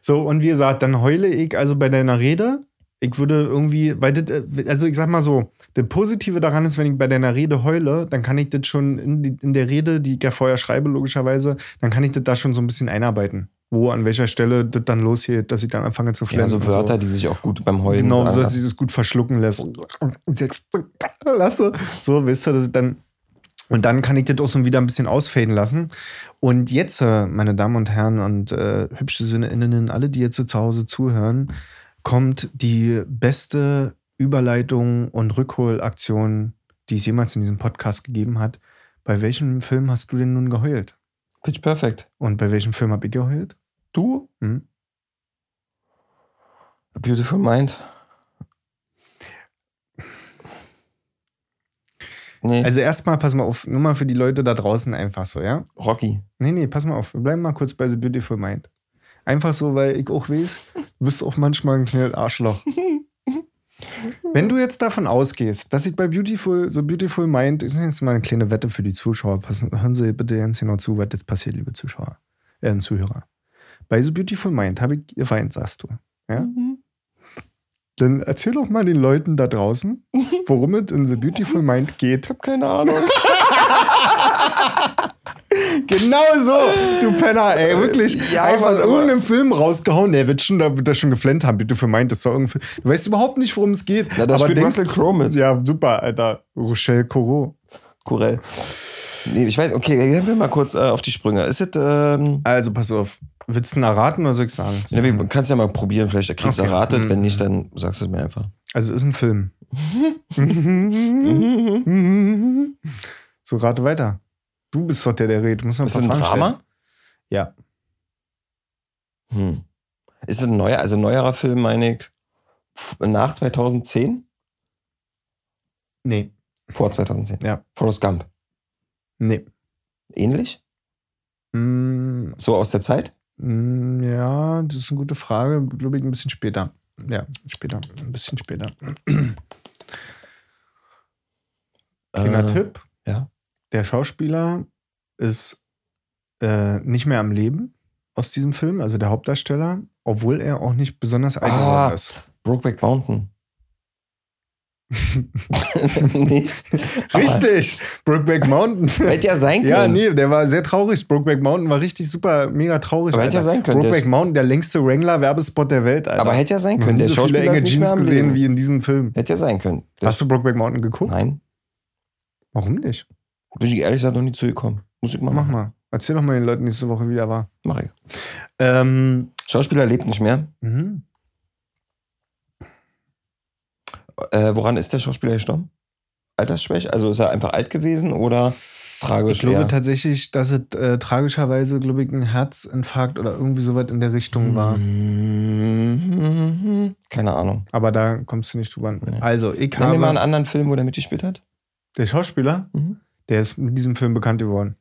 so, und wie gesagt, dann heule ich also bei deiner Rede. Ich würde irgendwie, weil das, äh, also ich sag mal so, das Positive daran ist, wenn ich bei deiner Rede heule, dann kann ich das schon in, die, in der Rede, die ich ja vorher schreibe, logischerweise, dann kann ich das da schon so ein bisschen einarbeiten. Wo, an welcher Stelle das dann losgeht, dass ich dann anfange zu Ja, flennen. so und Wörter, die sich auch gut beim Heulen Genau, so dass sie das gut verschlucken lässt. Lasse. So, weißt du, das ist dann. Und dann kann ich das auch so wieder ein bisschen ausfaden lassen. Und jetzt, äh, meine Damen und Herren und äh, hübsche SöhneInnen, alle, die jetzt so zu Hause zuhören, kommt die beste Überleitung und Rückholaktion, die es jemals in diesem Podcast gegeben hat. Bei welchem Film hast du denn nun geheult? Pitch Perfect. Und bei welchem Film habe ich geheult? Du? Hm? A Beautiful Mind. Nee, Also erstmal, pass mal auf, nur mal für die Leute da draußen einfach so, ja? Rocky. Nee, nee, pass mal auf. Wir bleiben mal kurz bei The Beautiful Mind. Einfach so, weil ich auch weiß, du bist auch manchmal ein kleines Arschloch. Wenn du jetzt davon ausgehst, dass ich bei Beautiful, so Beautiful Mind, das ist jetzt mal eine kleine Wette für die Zuschauer. Passen, hören Sie bitte ganz genau zu, was jetzt passiert, liebe Zuschauer, äh, Zuhörer. Bei The Beautiful Mind habe ich geweint, sagst du. Ja? Dann erzähl doch mal den Leuten da draußen, worum es in The Beautiful Mind geht. Ich hab keine Ahnung. Genau so, du Penner, ey, wirklich. Ja, einfach aber- irgendeinem Film rausgehauen, der wird schon, da wird das schon geflennt haben, bitte für meint, das war irgendwie. Du weißt überhaupt nicht, worum es geht. Na, da aber spielt denkst- Russell Crowe mit. Ja, super, Alter. Rochelle Corot. Corell. Nee, ich weiß, okay, gehen wir mal kurz äh, auf die Sprünge. Ist es, ähm, Also, pass auf. Willst du ihn erraten oder soll ich sagen? ja, wir- kannst ja mal probieren, vielleicht kriegst du Okay. erratet. Mhm. Wenn nicht, dann sagst du es mir einfach. Also, ist ein Film. so, rate weiter. Du bist doch der, der redet. Du musst noch Ist es ein Fragen Drama? stellen. Ja. Hm. Ist es ein neuer, also ein neuerer Film, meine ich, nach 2010? Nee. Vor 2010. Ja. Forrest Gump. Nee. Ähnlich? Mm, So aus der Zeit? Mm, Ja, das ist eine gute Frage. Glaube ich, ein bisschen später. Ja, später. Ein bisschen später. Kleiner Äh, Tipp. Der Schauspieler ist äh, nicht mehr am Leben aus diesem Film, also der Hauptdarsteller, obwohl er auch nicht besonders alt Ah. ist. Brokeback Mountain. nicht. Richtig! Brokeback Mountain. Hätte ja sein können. Ja, nee, der war sehr traurig. Brokeback Mountain war richtig super, mega traurig. Aber hätte ja sein können, Brokeback Mountain, der längste Wrangler-Werbespot der Welt, Alter. Aber hätte ja sein können. Der so viele Schauspieler enge nicht mehr Jeans gesehen wie in diesem Film. Hätte ja sein können. Das, Hast du Brokeback Mountain geguckt? Nein. Warum nicht? Bin ich ehrlich gesagt noch nie zugekommen. Muss ich mal Mach machen. mal. Erzähl doch mal den Leuten nächste Woche, wie der war. Mach ich. Ähm, Schauspieler lebt nicht mehr. mhm. Äh, woran ist der Schauspieler gestorben? Altersschwäche? Also ist er einfach alt gewesen oder tragisch? Ich glaube eher? tatsächlich, dass es äh, tragischerweise, glaube ich, ein Herzinfarkt oder irgendwie so weit in der Richtung war. Mhm. Keine Ahnung. Aber da kommst du nicht drüber. Nee. Also, ich Nenn mir mal einen habe. anderen Film, wo der mitgespielt hat. Der Schauspieler, Mhm. Der ist mit diesem Film bekannt geworden.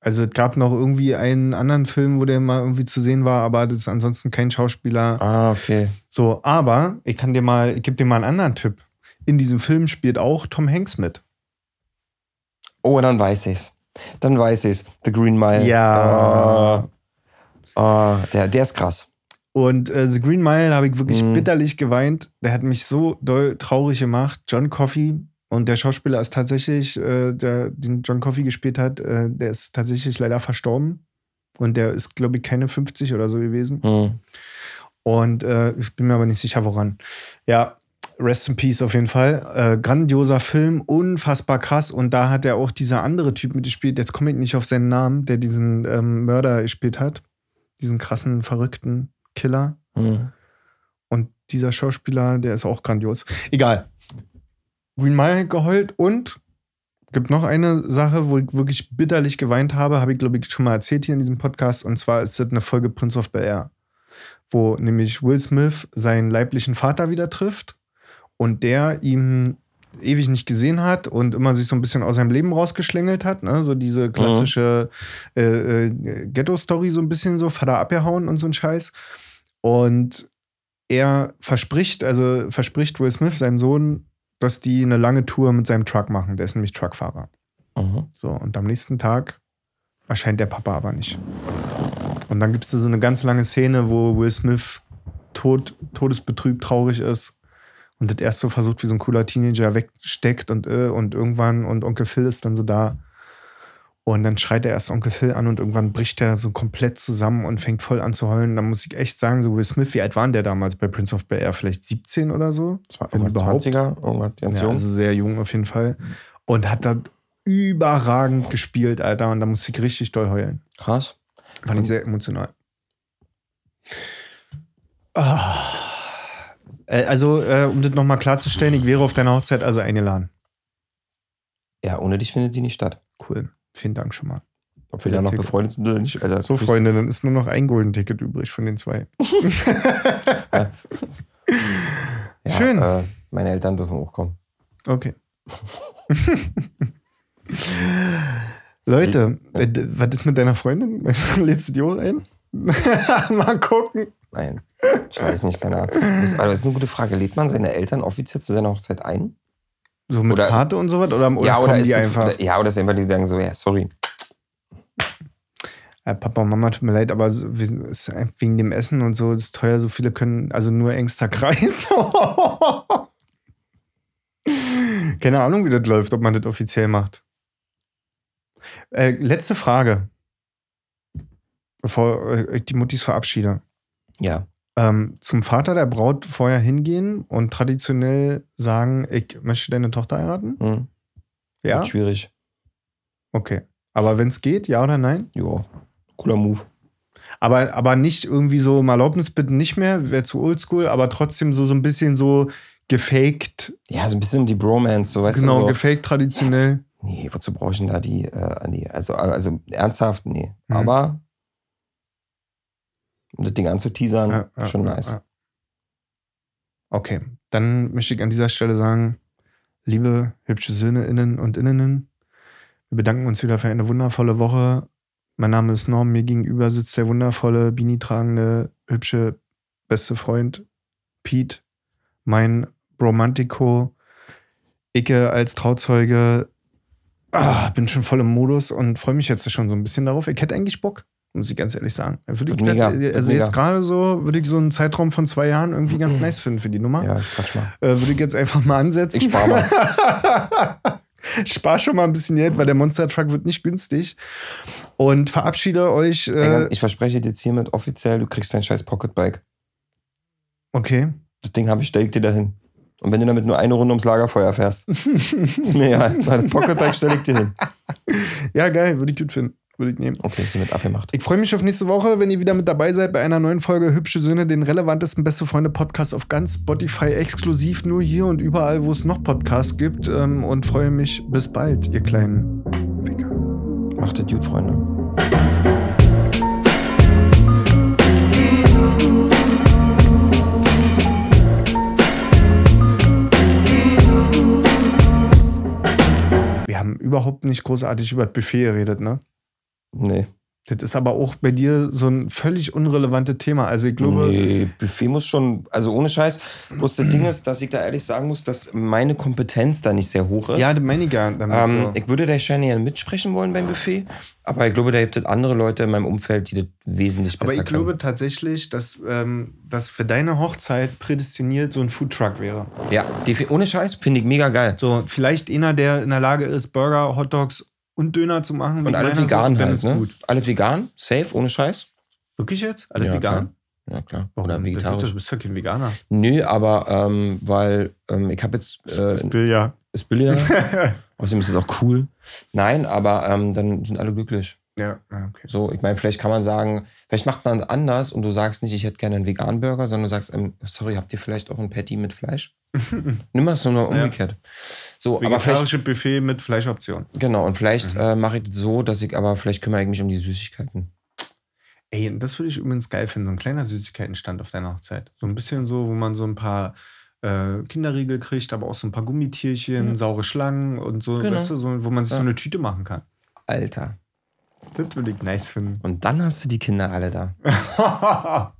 Also, es gab noch irgendwie einen anderen Film, wo der mal irgendwie zu sehen war, aber das ist ansonsten kein Schauspieler. Ah, okay. So, aber ich kann dir mal, ich gebe dir mal einen anderen Tipp. In diesem Film spielt auch Tom Hanks mit. Oh, dann weiß ich's. Dann weiß ich's. The Green Mile. Ja. Oh, oh, der, der ist krass. Und äh, The Green Mile habe ich wirklich Mhm. bitterlich geweint. Der hat mich so doll traurig gemacht. John Coffey. Und der Schauspieler ist tatsächlich, äh, der den John Coffey gespielt hat, äh, der ist tatsächlich leider verstorben. Und der ist, glaube ich, keine 50 oder so gewesen. Hm. Und äh, ich bin mir aber nicht sicher, woran. Ja, Rest in Peace auf jeden Fall. Äh, grandioser Film, unfassbar krass. Und da hat er auch dieser andere Typ mitgespielt. Jetzt komme ich nicht auf seinen Namen, der diesen ähm, Mörder gespielt hat. Diesen krassen, verrückten Killer. Hm. Und dieser Schauspieler, der ist auch grandios. Egal. Green Mile geheult und gibt noch eine Sache, wo ich wirklich bitterlich geweint habe, habe ich, glaube ich, schon mal erzählt hier in diesem Podcast. Und zwar ist das eine Folge Prince of Bel Air, wo nämlich Will Smith seinen leiblichen Vater wieder trifft und der ihm ewig nicht gesehen hat und immer sich so ein bisschen aus seinem Leben rausgeschlängelt hat. Ne? So diese klassische äh, äh, Ghetto-Story, so ein bisschen so, Vater abgehauen und so ein Scheiß. Und er verspricht, also verspricht Will Smith, seinem Sohn, dass die eine lange Tour mit seinem Truck machen. Der ist nämlich Truckfahrer. Mhm. So, und am nächsten Tag erscheint der Papa aber nicht. Und dann gibt es so eine ganz lange Szene, wo Will Smith tot, todesbetrübt, traurig ist und das erst so versucht, wie so ein cooler Teenager wegsteckt und, äh, und irgendwann und Onkel Phil ist dann so da. Und dann schreit er erst Onkel Phil an und irgendwann bricht er so komplett zusammen und fängt voll an zu heulen. Da muss ich echt sagen, so Will Smith, wie alt war denn der damals bei Prince of Bel Air? Vielleicht 17 oder so? Irgendwas überhaupt. 20er, irgendwas ganz Ja, also sehr jung auf jeden Fall. Und hat da überragend gespielt, Alter. Und da musste ich richtig doll heulen. Krass. Fand ich sehr emotional. Äh, Also, äh, um das nochmal klarzustellen, ich wäre auf deiner Hochzeit also eingeladen. Ja, ohne dich findet die nicht statt. Cool. Vielen Dank schon mal. Ob wir da noch befreundet sind oder nicht, Alter. So, Freunde, dann ist nur noch ein Golden-Ticket übrig von den zwei. Ja, Schön. Äh, meine Eltern dürfen auch kommen. Okay. Leute, äh, d- was ist mit deiner Freundin? Lädst du die auch ein? Mal gucken. Nein, ich weiß nicht, keine Ahnung. Aber das ist eine gute Frage. Lädt man seine Eltern offiziell zu seiner Hochzeit ein? So mit Oder- Karte und sowas? Oder, oder ja, oder ist die das- einfach? Oder, ja, oder ist einfach die sagen so, ja, sorry. Ja, Papa und Mama, tut mir leid, aber wegen dem Essen und so ist teuer. So viele können, also nur engster Kreis. Keine Ahnung, wie das läuft, ob man das offiziell macht. Äh, letzte Frage. Bevor äh, ich die Muttis verabschiede. Ja. Ähm, zum Vater der Braut vorher hingehen und traditionell sagen, ich möchte deine Tochter heiraten? Hm. Ja? Wird schwierig. Okay. Aber wenn es geht, ja oder nein? Jo. Cooler Move. Aber, aber nicht irgendwie so um Erlaubnis bitten, nicht mehr, wäre zu oldschool, aber trotzdem so, so ein bisschen so gefaked, Ja, so ein bisschen die Bromance, so weißt genau, du. So. gefaked traditionell. Nee, wozu brauche ich denn da die, äh, die also, also ernsthaft, nee. Mhm. Aber um das Ding anzuteasern, Ja, ja, schon nice. ja. Okay, dann möchte ich an dieser Stelle sagen, liebe hübsche Söhne innen und Innenen, wir bedanken uns wieder für eine wundervolle Woche. Mein Name ist Norm, mir gegenüber sitzt der wundervolle, Bini-tragende, hübsche, beste Freund Pete, mein Romantico, Icke als Trauzeuge. Ah, bin schon voll im Modus und freue mich jetzt schon so ein bisschen darauf. Ich hätte eigentlich Bock, muss ich ganz ehrlich sagen. Würde ich mega, wird also mega. jetzt gerade so, würde ich so einen Zeitraum von zwei Jahren irgendwie ganz nice finden für die Nummer. Ja, ich quatsch mal. Äh, würde ich jetzt einfach mal ansetzen. Ich spar mal. Spar schon mal ein bisschen Geld, weil der Monster Truck wird nicht günstig. Und verabschiede euch. Äh, ich verspreche dir jetzt hiermit offiziell, du kriegst dein scheiß Pocketbike. okay. Das Ding habe ich, stell ich dir dahin. Und wenn du damit nur eine Runde ums Lagerfeuer fährst, ist mir egal. Weil das Pocketbike stell ich dir hin. Ja, geil, würde ich gut finden. Würde ich nehmen. Okay, ist hiermit abgemacht. Ich freue mich auf nächste Woche, wenn ihr wieder mit dabei seid bei einer neuen Folge Hübsche Söhne, den relevantesten Beste Freunde Podcast auf ganz Spotify exklusiv nur hier und überall, wo es noch Podcasts gibt. Ähm, und freue mich bis bald, ihr kleinen Wicker. Macht das gut, Freunde. Wir haben überhaupt nicht großartig über das Buffet geredet, ne? Nee. Das ist aber auch bei dir so ein völlig unrelevantes Thema. Also ich glaube, Nee, Buffet muss schon, also ohne Scheiß. Bloß das Ding ist, dass ich da ehrlich sagen muss, dass meine Kompetenz da nicht sehr hoch ist. ja, das meine ich ja damit ähm, so. Ich würde da gerne gerne mitsprechen wollen beim Buffet, aber ich glaube, da gibt es andere Leute in meinem Umfeld, die das wesentlich Aber besser ich glaube tatsächlich, dass ähm, das für deine Hochzeit prädestiniert so ein Foodtruck wäre. können. Ja, ohne Scheiß finde ich mega geil. So, vielleicht einer, der in der Lage ist, Burger, Hotdogs und Döner zu machen. Und alles vegan dann halt, ist ne? gut. Alles vegan, safe, ohne Scheiß. Wirklich jetzt? Alle Ja, vegan? Ja, klar. Warum? Oder Du vegetarisch. bist ja kein Veganer. Nö, aber ähm, weil ähm, ich habe jetzt äh, Bill, ja. ist billiger. Außerdem ist es auch cool. Nein, aber ähm, dann sind alle glücklich. Ja, ja, okay. So, ich meine, vielleicht kann man sagen, vielleicht macht man es anders und du sagst nicht, ich hätte gerne einen veganen Burger, sondern du sagst, ähm, sorry, habt ihr vielleicht auch ein Patty mit Fleisch? Nimm es nur umgekehrt. So, aber vielleicht, Buffet mit Fleischoption. genau, und vielleicht äh, mache ich das so, dass ich aber, vielleicht kümmere ich mich um die Süßigkeiten. Ey, das würde ich übrigens geil finden, so ein kleiner Süßigkeitenstand auf deiner Hochzeit. So ein bisschen so, wo man so ein paar äh, Kinderriegel kriegt, aber auch so ein paar Gummitierchen, saure Schlangen und so, Genau. weißt du, so, wo man sich so eine Tüte machen kann. Alter. Das würde ich nice finden. Und dann hast du die Kinder alle da.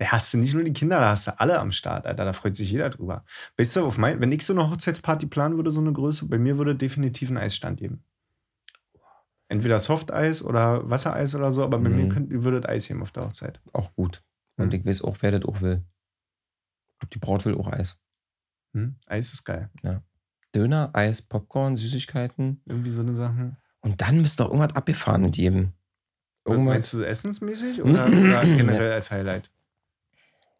Da hast du nicht nur die Kinder, da hast du alle am Start, Alter. Da freut sich jeder drüber. Weißt du, auf mein, wenn ich so eine Hochzeitsparty planen würde, so eine Größe, bei mir würde definitiv ein Eisstand geben. Entweder Softeis oder Wassereis oder so, aber bei mir Mhm. könnt, ihr würdet Eis geben auf der Hochzeit. Auch gut. Und ich weiß auch, wer das auch will. Ich glaub, die Braut will auch Eis. Hm? Eis ist geil. Döner, Eis, Popcorn, Süßigkeiten. Irgendwie so eine Sache. Und dann müsste noch irgendwas Abgefahrenes geben. Irgendwas. Meinst du essensmäßig oder, oder generell als Highlight?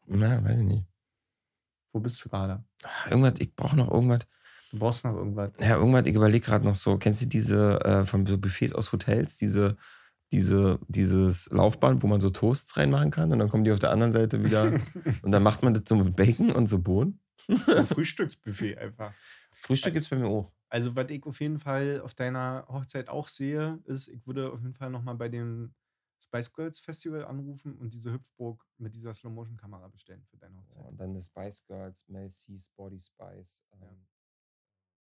Na, weiß ich nicht. Wo bist du gerade? Irgendwas, ich brauche noch irgendwas. Du brauchst noch irgendwas. Ja, irgendwas, ich überlege gerade noch so. Kennst du diese äh, von so Buffets aus Hotels, diese, diese, dieses Laufband, wo man so Toasts reinmachen kann und dann kommen die auf der anderen Seite wieder und dann macht man das so mit Bacon und so Bohnen? Ein Frühstücksbuffet einfach. Frühstück gibt es bei mir auch. Also, was ich auf jeden Fall auf deiner Hochzeit auch sehe, ist, ich würde auf jeden Fall nochmal bei dem Spice Girls Festival anrufen und diese Hüpfburg mit dieser Slow-Motion-Kamera bestellen für deine Hochzeit. Und dann das Spice Girls, Mel C's Body Spice. Ähm,